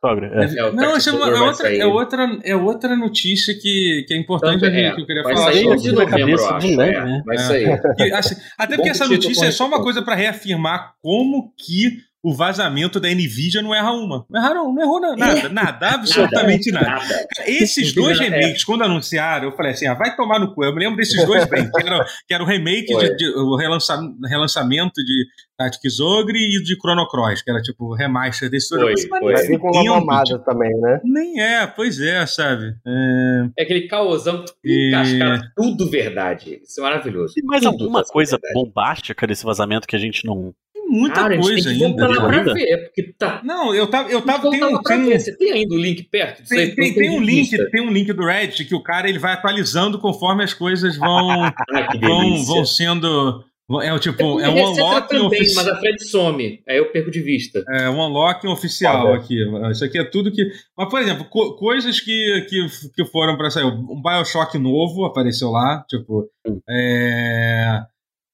Ogre. É. É, o Não, Tactics essa é, uma- é outra, é, outra, é outra notícia que, que é importante a é. gente- que eu queria Vai falar. sair sobre. 11 de novembro, cabeça acho. é. né? Vai É. sair. Assim, até porque essa notícia é só uma coisa para reafirmar como que o vazamento da Nvidia não erra uma. Não erraram, não errou na- <laughs> nada, nada, absolutamente nada. Nada. Esses dois É. remakes, quando anunciaram, eu falei assim: ah, vai tomar no cu. Eu me lembro desses dois <laughs> bem, que era, que era o remake, Foi. de, de- o relança- relançamento de Tactics Ogre e de Chrono Cross, que era tipo o remaster desses dois. Foi, Eu falei, mas foi. Com uma mamada tipo, também, né? Nem é, pois é, sabe? É, É aquele caosão E- cascado, tudo verdade. Isso é maravilhoso. Tem mais Tudo alguma sendo coisa verdade. bombástica desse vazamento que a gente não. Muita Cara, a gente coisa tem que ainda. pra ainda. ver, porque tá. Não, eu tava. Eu tava tem, um- tem um- ver. Você tem ainda o link perto? aí? Tem, tem, tem um link, tem um link do Reddit que o cara ele vai atualizando conforme as coisas vão, Ai, <laughs> que vão, vão sendo. É o tipo, é um receta unlock também, mas oficial. a Fred some. Aí eu perco de vista. É um unlock oficial Ah, aqui. Isso aqui é tudo que. Mas, por exemplo, co- coisas que, que, que foram pra sair. Um Bioshock novo apareceu lá. Tipo. Hum. É,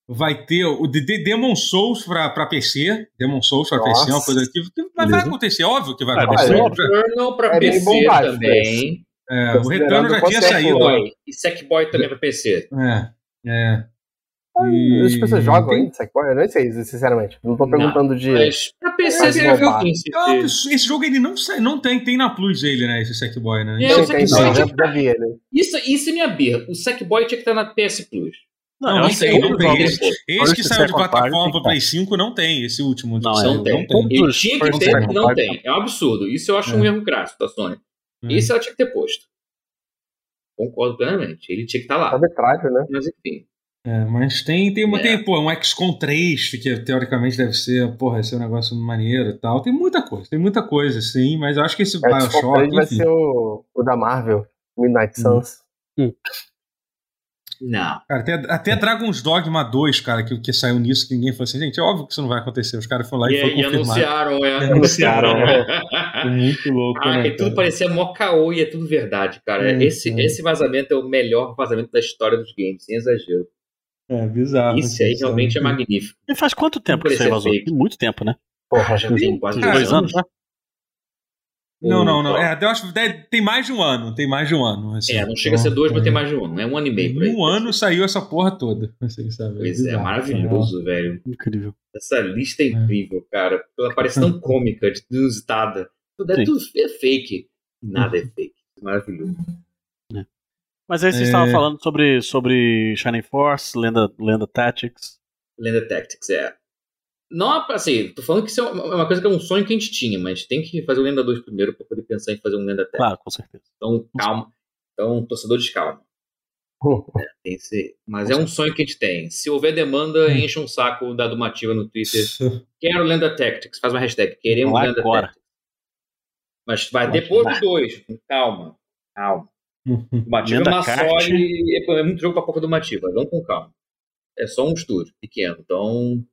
vai ter o de, de Demon Souls pra, pra PC. Demon Souls pra PC é uma coisa que. vai, Beleza. acontecer, óbvio que vai Vai acontecer. acontecer. Returnal pra É PC também. É, o retorno já tinha o saído. Boy. E Sackboy também pra PC. É, é. As pessoas jogam ainda, Sackboy? Eu não sei, sinceramente. Não tô perguntando de. Mas pra PC é que Ah, esse jogo ele não, sai, não tem, tem na Plus ele, né? Esse Sackboy, né? É, o Sackboy não, ele. Isso, isso é minha birra. O Sackboy tinha que estar na PS Plus. Não, não tem, não todos tem. Esse, esse que e saiu de plataforma tem Play 5 não tem, esse último. Não, é, não tem. Todos Ele os tinha que ter, não Party tem. É um absurdo. Isso eu acho É. um erro crasso da Sony. É. Esse ela tinha que ter posto. Concordo plenamente. Ele tinha que estar lá. Arbitrário, né? Mas enfim. É, mas tem, tem, uma, É. tem pô, um XCOM 3, que teoricamente deve ser, porra, esse é um negócio maneiro e tal. Tem muita coisa, tem muita coisa, sim, mas eu acho que esse É, Bioshock, vai enfim, ser o, o da Marvel, Midnight Hum. Suns. Não. Cara, até, até Dragon's Dogma 2, cara, que, que saiu nisso, que ninguém falou assim, gente, é óbvio que isso não vai acontecer. Os caras foram lá e, E, foi e anunciaram, é. Anunciaram, É muito louco, Ah, né? tudo parecia mó caô e é tudo verdade, cara. Hum, esse, hum. esse vazamento é o melhor vazamento da história dos games, sem exagero. É bizarro. Isso aí assim, realmente é magnífico. E faz quanto tempo que isso aí vazou? muito tempo, né? Porra, Já tem quase dois anos, né? Não, não, não. Então, É, eu acho que tem mais de um ano. Tem mais de um ano. assim. É, não chega a ser dois, mas tem mais de um. É um ano e meio por aí. Um ano saiu essa porra toda. Assim, sabe? Pois é, maravilhoso, velho. Incrível. Essa lista é incrível, cara. Ela parece tão <laughs> cômica, de- inusitada. Tudo é, tudo é fake. Nada é fake. Maravilhoso. Mas aí vocês É. estavam falando sobre, sobre Shining Force, Lenda, Lenda Tactics. Lenda Tactics, é. Não, assim, tô falando que isso é uma é uma coisa que é um sonho que a gente tinha, mas tem que fazer o Lenda 2 primeiro pra poder pensar em fazer um Lenda Tactics. Claro, com certeza. Então, calma. Então, torcedores, calma. <laughs> É, tem esse... Mas é um sonho que a gente tem. Se houver demanda, Hum. enche um saco da Dumativa no Twitter. <laughs> Quero Lenda Tactics. Faz uma hashtag. Queremos Lenda agora. Tactics. Mas vai depois do 2. Com calma. Calma. <laughs> O Mativa é uma só e é, é muito jogo pra pouca do Mativa. Vamos com calma. É só um estúdio pequeno. Então.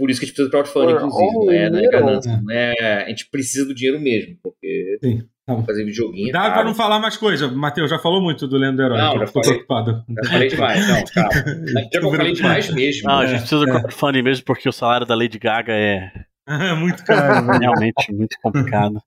Por isso que a gente precisa do crowdfunding, Or inclusive. Não é, não é ganância. Não é, a gente precisa do dinheiro mesmo. Porque Sim, tá fazer videoguinho. é Dá pra caro. não falar mais coisa. Matheus já falou muito do Lendo do Herói. Não, já tô falei. preocupado. Já falei demais. Não, <laughs> calma. Já que eu falei demais mesmo. Não, a É, gente precisa do é. crowdfunding mesmo porque o salário da Lady Gaga é <laughs> muito caro, realmente muito complicado.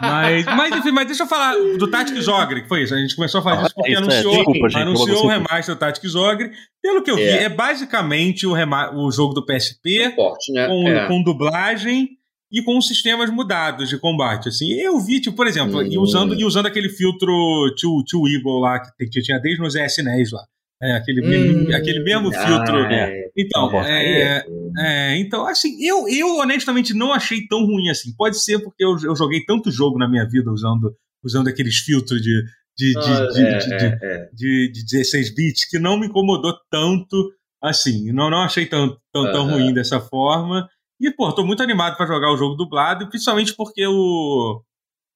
Mas, mas enfim, mas deixa eu falar do Tactics Ogre, que foi isso. A gente começou a fazer isso porque isso é, anunciou, desculpa, gente, anunciou o remaster do Tactics Ogre. Pelo que eu vi, É. é basicamente o, o jogo do PSP né? com, É. com dublagem e com sistemas mudados de combate. Assim, eu vi, tipo, por exemplo, e Hum. usando, e usando aquele filtro Tio, Eagle lá, que, tinha desde nos SNES lá. É, aquele, mesmo, Hum. aquele mesmo Ah, filtro. é. Então, bom. é, é, então, assim, eu, eu honestamente não achei tão ruim assim. Pode ser porque eu, eu joguei tanto jogo na minha vida usando, usando aqueles filtros de, de, de, Ah, de, é, de- de- é, é. de, de 16 bits que não me incomodou tanto assim. Não, não achei tão, tão, tão ruim dessa forma. E, pô, tô muito animado pra jogar o jogo dublado, principalmente porque o.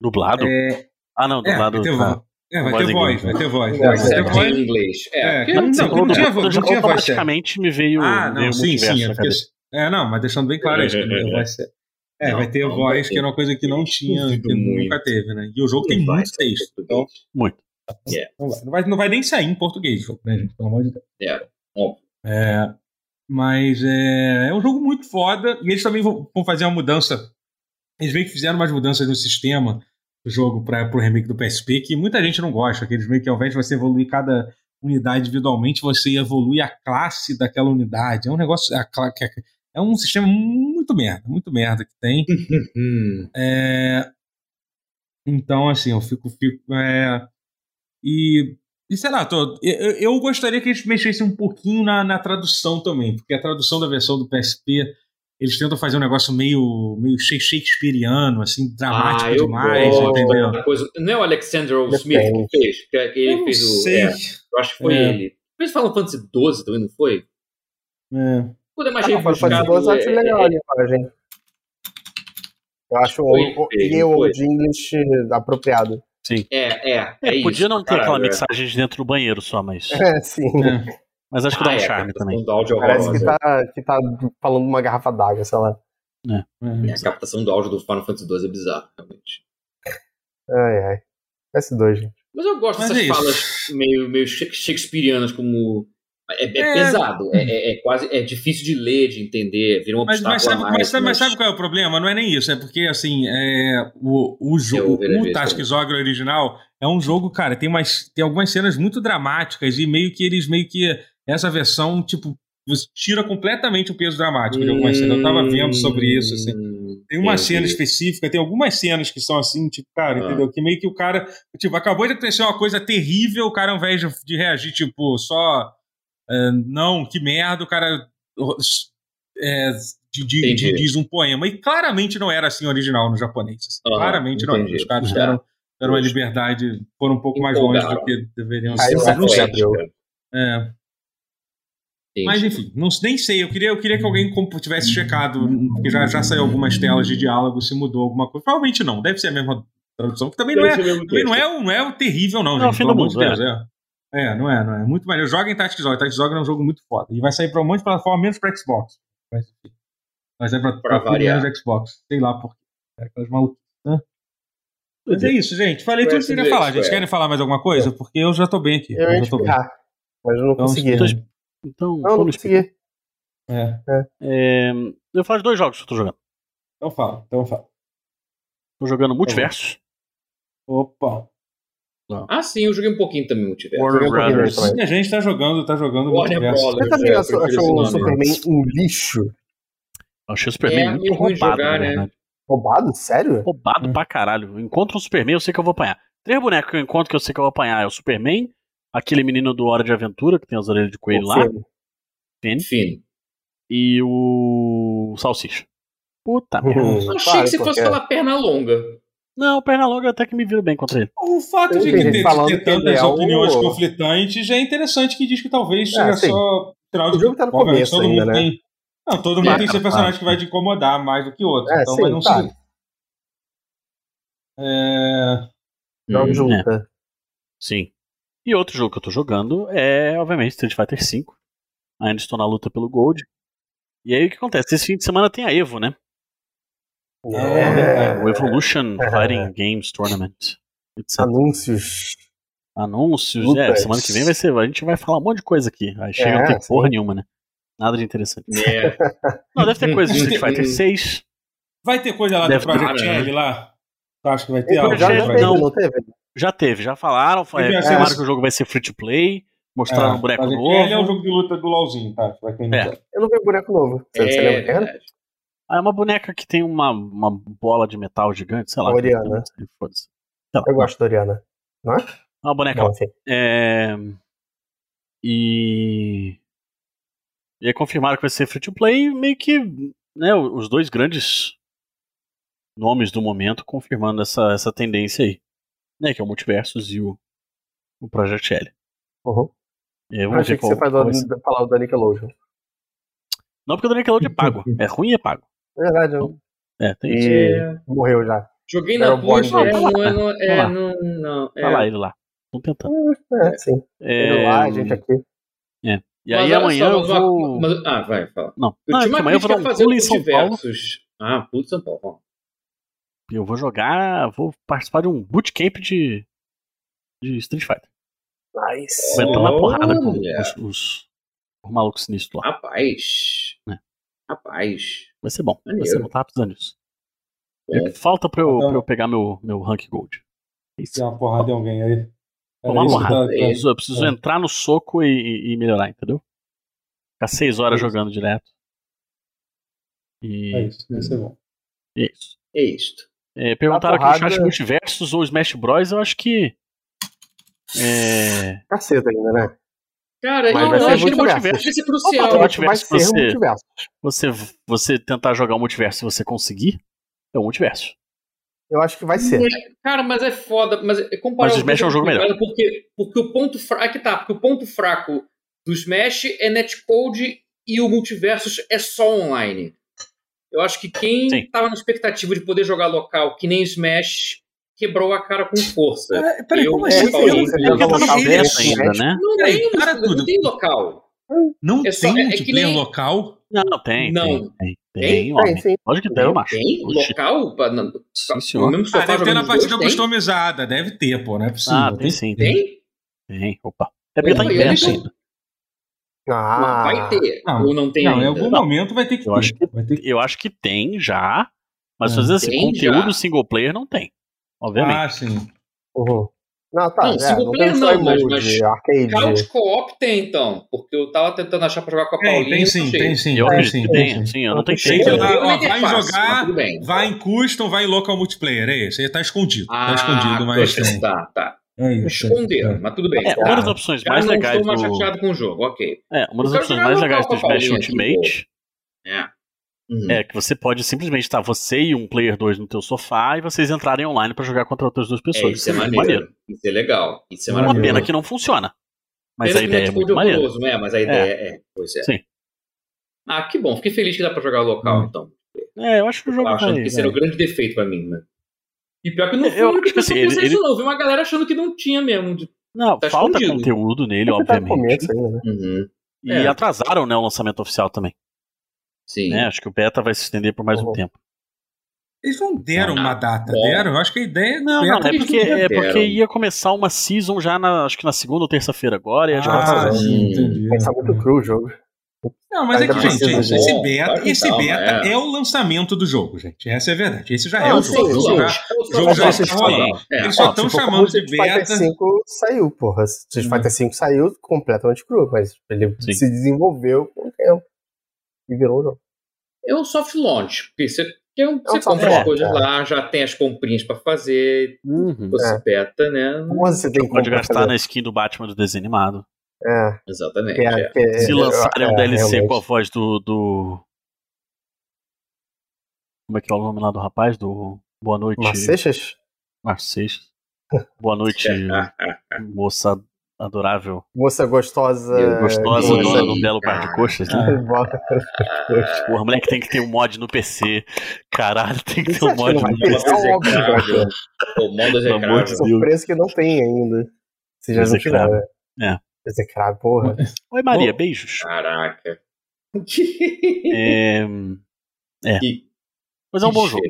Dublado? É, Ah, não, é, dublado. tá. É, vai Voz ter voz, vai ter voz. É, Vai ter Certo, voz. em inglês. É, É, não, Não, tinha, dublado, não tinha voz automaticamente me veio, Ah, não, sim, sim. É, é, não, mas deixando bem claro isso, vai ser. É, Não, vai ter não voz, vai que era uma coisa que não tinha, que muito. nunca teve, né? E o jogo tem muito texto. Então. Muito. não vai, não, vai, não vai nem sair em português o jogo, né, gente? Pelo amor de Deus. É, óbvio. É, mas é, é um jogo muito foda. E eles também vão, vão fazer uma mudança. Eles meio que fizeram umas mudanças no sistema jogo para o remake do PSP que muita gente não gosta. Que eles meio que ao invés de você evoluir cada unidade individualmente, você evolui a classe daquela unidade. É um negócio. a que é- É um sistema muito merda, muito merda que tem. <laughs> É, então, assim, eu fico. fico é, e, e sei lá, tô, eu, eu gostaria que eles mexessem um pouquinho na, na tradução também, porque a tradução da versão do PSP. Eles tentam fazer um negócio meio, meio Sha- Shakespeareano, assim, dramático ah, demais, gosto entendeu? Coisa, não é o Alexander O. Smith que fez? Que, que ele Eu não fez o. sei. é, eu acho que foi É. ele. Fez Final Fantasy XII também, não foi? É. Tudo é mais Ah, não, Final Fantasy rebuscado, XII eu acho é- legal a linguagem. Eu acho o, Foi, o, fez, o de English apropriado. É, é. É, é podia isso, não ter caralho, aquela é. mixagem de dentro do banheiro só, mas. <laughs> É, sim. Mas acho que dá Ah, um é, charme também. do áudio Parece que tá, que tá falando uma garrafa d'água, sei lá. É. A captação do áudio do Final Fantasy XII é bizarro, realmente. Ai, ai. S2, gente. Mas eu gosto Mas dessas é falas meio, meio shak- shakespearianas, como. É, é É. pesado, é, é- é quase. É difícil de ler, de entender, vira um Mas, obstáculo mas, sabe, a mais. mas, sabe, mas sabe qual é o problema? Não é nem isso, é porque assim, é, o, o jogo, o isso, Tactics Ogre original é um jogo, cara, tem, umas, tem algumas cenas muito dramáticas e meio que eles, meio que, essa versão, tipo, você tira completamente o peso dramático de algumas cenas. Eu tava vendo sobre isso, assim. Hum, Tem uma entendi. cena específica, tem algumas cenas que são assim, tipo, cara, Ah. entendeu? Que meio que o cara, tipo, acabou de acontecer uma coisa terrível, o cara, ao invés de, reagir, tipo, só, é, não, que merda, o cara é, de- de- Entendi. de- diz um poema. E claramente não era assim original no japonês. assim. Claramente não era. entendi. Os caras deram, deram uma liberdade, foram um pouco mais longe do Empolgaram. que deveriam Aí ser. Mas não que- É. Entendi. Mas enfim, não, nem sei. Eu queria, eu queria que alguém tivesse checado, porque já, já saiu algumas telas de diálogo, se mudou alguma coisa. Provavelmente não, deve ser a mesma tradução, que também não é, também não é, o- não é o terrível, não, Não, é gente. Pelo do amor de mundo, Deus, é. É, não é, não é. Muito maneiro. Joga em Tactics Ogre. Tactics Ogre é um jogo muito foda. E vai sair pra um monte de plataforma, menos pra Xbox. Vai, vai sair pra, Pra pra menos Xbox. Sei lá por quê. É aquelas malucas. né? Mas é isso, gente. Falei tudo que eu queria falar. Gente, Evil. querem falar mais alguma coisa? Porque eu já tô bem aqui. Eu Eu, já tô bem. mas eu não Então, consegui. então, Então, Não, não vamos consegui. É. É, eu vou falar de dois jogos que eu tô jogando. Então fala, então fala. Tô jogando Multiversos. Opa. Ah, sim, eu joguei um pouquinho também Multiverso. Warner um. A gente tá jogando, tá jogando Warner multiverso. Brothers. Você também É, achou, achou o. Superman um lixo? Eu achei o Superman É, muito meio ruim de roubado, jogar, né? Roubado? Sério? Roubado Hum. pra caralho. Eu Encontro um Superman, eu sei que eu vou apanhar. Três bonecos que eu encontro que eu sei que eu vou apanhar. É o Superman, aquele menino do Hora de Aventura, que tem as orelhas de coelho lá, Confirmo. Enfim. e o Salsicha. Puta merda. Hum, Achei que você fosse falar perna longa. Não, perna longa até que me viro bem contra ele. O fato de gente ter, ter ele tantas é o- opiniões conflitantes é interessante que diz que talvez É, seja sim. só final de O jogo tá no começo todo ainda, mundo né? tem. Não, todo mundo É, tem seu claro. personagem que vai te incomodar mais do que outro. É, então, sim, mas não claro. se- É... Jogo Hum, luta. Sim. E outro jogo que eu tô jogando é, obviamente, Street Fighter V. Ainda estou na luta pelo Gold. E aí o que acontece? Esse fim de semana tem a Evo, né? É, O Evolution Fighting Games Tournament. etc. Anúncios. Anúncios. É, Lutas. semana que vem vai ser. A gente vai falar um monte de coisa aqui. Aí chega É, não tem porra sim. nenhuma, né? Nada de interessante. É. Não, deve ter coisa de <laughs> Street Fighter 6. Vai ter coisa lá Deve do Project né? L lá? Tu acha que vai ter algo? já, já Project teve, não. não teve? Já teve, já falaram. É, Teve confirmaram acesso. que o jogo vai ser free to play. Mostraram um boneco Project novo. L é o jogo de luta do LoLzinho, tá? Pra quem não É. Eu não vi boneco novo. Você, você É, lembra verdade. Ah, é uma boneca que tem uma, uma bola de metal gigante, sei lá. Oriana. não sei, lá. Eu gosto da Oriana. É uma boneca enfim. É... E... e aí confirmaram que vai ser free to play, meio que né, os dois grandes nomes do momento confirmando essa, essa tendência aí. Né, que é o Multiversus e o, o Project L. Uhum. E aí vamos achei ver que você qual- faz qual do, falar o da Nickelodeon. Não, porque o do Nickelodeon é <laughs> pago. É ruim e é pago. É verdade, eu- É, tem isso. É, morreu já. Joguei na Battleborn Plus, é, dois. não, é, não, é, Tá lá. não, não, é. Tá lá ele lá. Estão tentando. É, sim. Ele É, lá, a gente aqui. E aí Mas olha amanhã só, eu vou. mas- ah, vai, fala. Não, Eu não é tinha que uma amanhã eu vou dar a um fazer pulo em São Paulo. Ah, pulo de São Paulo. Eu vou jogar. Vou participar de um bootcamp de. de Street Fighter. Nice. Vou entrar na porrada com os, os, os malucos sinistros lá. Rapaz. É. Rapaz. Vai ser bom. Vai Maneiro. ser bom, tava precisando disso. É que Falta pra eu, Então- pra eu pegar meu, meu rank gold. É Isso. Tem uma porrada em alguém aí. Tomar isso, porrada. tá- Eu tá- preciso, eu preciso é. entrar no soco e, e- melhorar, entendeu? Ficar seis horas É jogando direto. E É isso, vai ser bom. é isso. É isto. É, perguntaram aqui no chat Multiversus ou Smash Bros. Eu acho que. É, Caceta ainda, né? Cara, Mas eu ser acho que o multiverso. multiverso vai ser crucial. tu Eu acho que vai multiverso, ser você- multiverso. você, você tentar jogar o multiverso e você conseguir, é o multiverso. Eu acho que vai ser. Cara, mas é foda. Mas é comparar Mas o Smash é um jogo melhor. Porque, porque o ponto fraco. Aqui tá, porque o ponto fraco do Smash é netcode e o multiversus é só online. Eu acho que quem Sim. tava na expectativa de poder jogar local, que nem Smash, quebrou a cara com força. Peraí, peraí, Eu- como é, assim? Paulinho, Eu eu não- local Smash, ainda, né? Não tem, para não tudo. tem local. Não É só- tem é que multiplayer nem- local? Não, tem, Não. tem, tem. Tem, Tem? Lógico que tem, macho. Tem local? Sim, senhor. mesmo Ah, deve ter na partida customizada, deve ter, pô, não é possível. Ah, tem sim. Tem? Tem, opa. É porque tá em eu ainda. Ah, Vai ter. Não, ou não tem Não, em ainda? algum Não. momento vai ter que Eu ter. acho que- Vai ter que- Eu acho que tem já, mas É. às vezes assim, Tem conteúdo já. single player não tem. Obviamente. Ah, sim. Uhum. Não, tá. Não, é, single player não, mas- mas arcade. Co-op tem, então. Porque eu tava tentando achar pra jogar com a Tem, Paulinha. tem sim, tem sim. eu tem acredito sim, que tem tem, sim. sim, eu não tenho Tem jeito. Eu vai interface, jogar, vai em custom, vai em local multiplayer. É isso. Ele tá escondido. Ah, tá escondido, mas tá, tá. É isso. Esconderam, mas tudo bem. É, tá. uma das opções Já mais não legais estou mais do. chateado com o jogo, ok. É, uma das Eu opções mais legais do Smash Ultimate É. Uhum. é que você pode simplesmente estar você e um player 2 no teu sofá e vocês entrarem online pra jogar contra outras duas É, pessoas. isso é muito maneiro. Isso é legal. Isso é Uma Uma pena que não funciona. Mas Pena a ideia é netcode muito maneira. horroroso, né? Mas a ideia é. Pois é. Sim. Ah, que bom. Fiquei feliz que dá pra jogar local, Hum. então. É, eu acho que o jogo Eu achando vai. esse era o grande defeito pra mim, né? E pior que não foi Eu acho que assim, ele- isso, não. Vi uma galera achando que não tinha mesmo. de- Não, tá falta escondido. conteúdo nele, tá obviamente. começo ainda, né? Uhum. E É. atrasaram né, o lançamento oficial também. Sim. Né? Acho que o beta vai se estender por mais um Uhum. tempo. Eles não deram Ah, uma data, deram? Eu acho que a ideia Não, é não, beta. é porque, é porque ia começar uma season já na, acho que na segunda ou terça-feira agora, e a gente vai Ah, sim, entendi. Pensar muito cru o jogo. Não, mas é que, gente, precisa esse, beta, esse calma, beta é. é. o lançamento do jogo, gente. Essa é a verdade. Esse já é Não, o sim, jogo. sim. O jogo já- O jogo já tá rodando. É. Eles só estão chamando de Street Fighter beta. 5 saiu, porra. Street. Fighter 5 saiu completamente cru, mas ele Sim. se desenvolveu com o tempo. E virou um jogo. É um soft launch. Porque você, que um- você um compra as coisas é. lá, já tem as comprinhas pra fazer. Uhum. Você É. beta, né? Você tem Pode gastar fazer? na skin do Batman do desenho animado. É, Exatamente. que é, é. que é- Se lançarem um é, DLC realmente. com a voz do, do. Como é que é o nome lá do rapaz? Do Boa Noite. Macechas? Marceixas. Boa noite, É. <laughs> moça adorável. Moça gostosa. Gostosa Sim, dona do belo par de coxas, né? <laughs> Porra, moleque tem que ter um mod no PC. Caralho, tem que ter Você um mod no? PC. É óbvio vai ter. O execrável. Deus. Surpresa que não tem ainda. Se já não. É. Porra. Oi, Maria, Ô. beijos. Caraca. <laughs> É, Que- Mas é um bom jogo.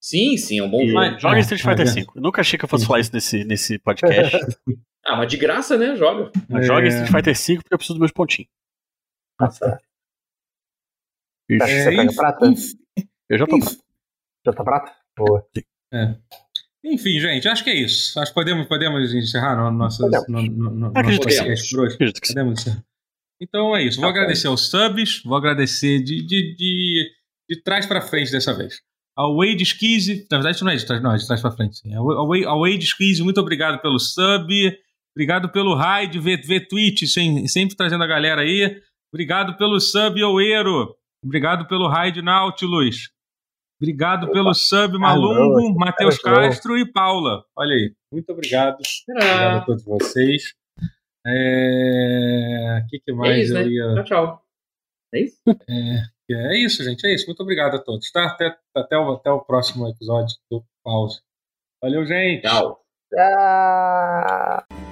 Sim, sim, é um bom E jogo. Joga é, Street Fighter é. V. Eu nunca achei que eu fosse falar isso nesse, nesse podcast. <laughs> Ah, mas de graça, né? Joga. Mas É. joga Street Fighter V porque eu preciso dos meus pontinhos. Nossa. Ixi, Tá. Você pega prata? Eu já tô. enfim- Já tá prata? Boa. Enfim, gente, acho que é isso. Acho que podemos, podemos encerrar no, nosso, Podemos. no, no, no, Acredito que por sim. Podemos encerrar. Então é isso. Vou Tá agradecer aos subs, vou agradecer de, de, de, de trás pra frente dessa vez. Ao Wade Skizzy, na verdade isso não é de trás, não, é de trás pra frente. Sim. Ao, ao, Wade- ao Wade Skizzy, muito obrigado pelo sub. Obrigado pelo raid, ver, ver Twitch, sem, sempre trazendo a galera aí. Obrigado pelo sub, Oeiro. Obrigado pelo raid, Nautilus. Obrigado pelo sub, Malungo, não, Matheus. Castro e Paula. Olha aí. Muito obrigado. Obrigado a Ah, todos vocês. É... O que, que é mais isso, eu né? ia. Tchau, tchau. É isso? É isso, gente. É isso. Muito obrigado a todos. Tá? Até, até, o, até o próximo episódio do Pause. Valeu, gente. Tchau. Ah.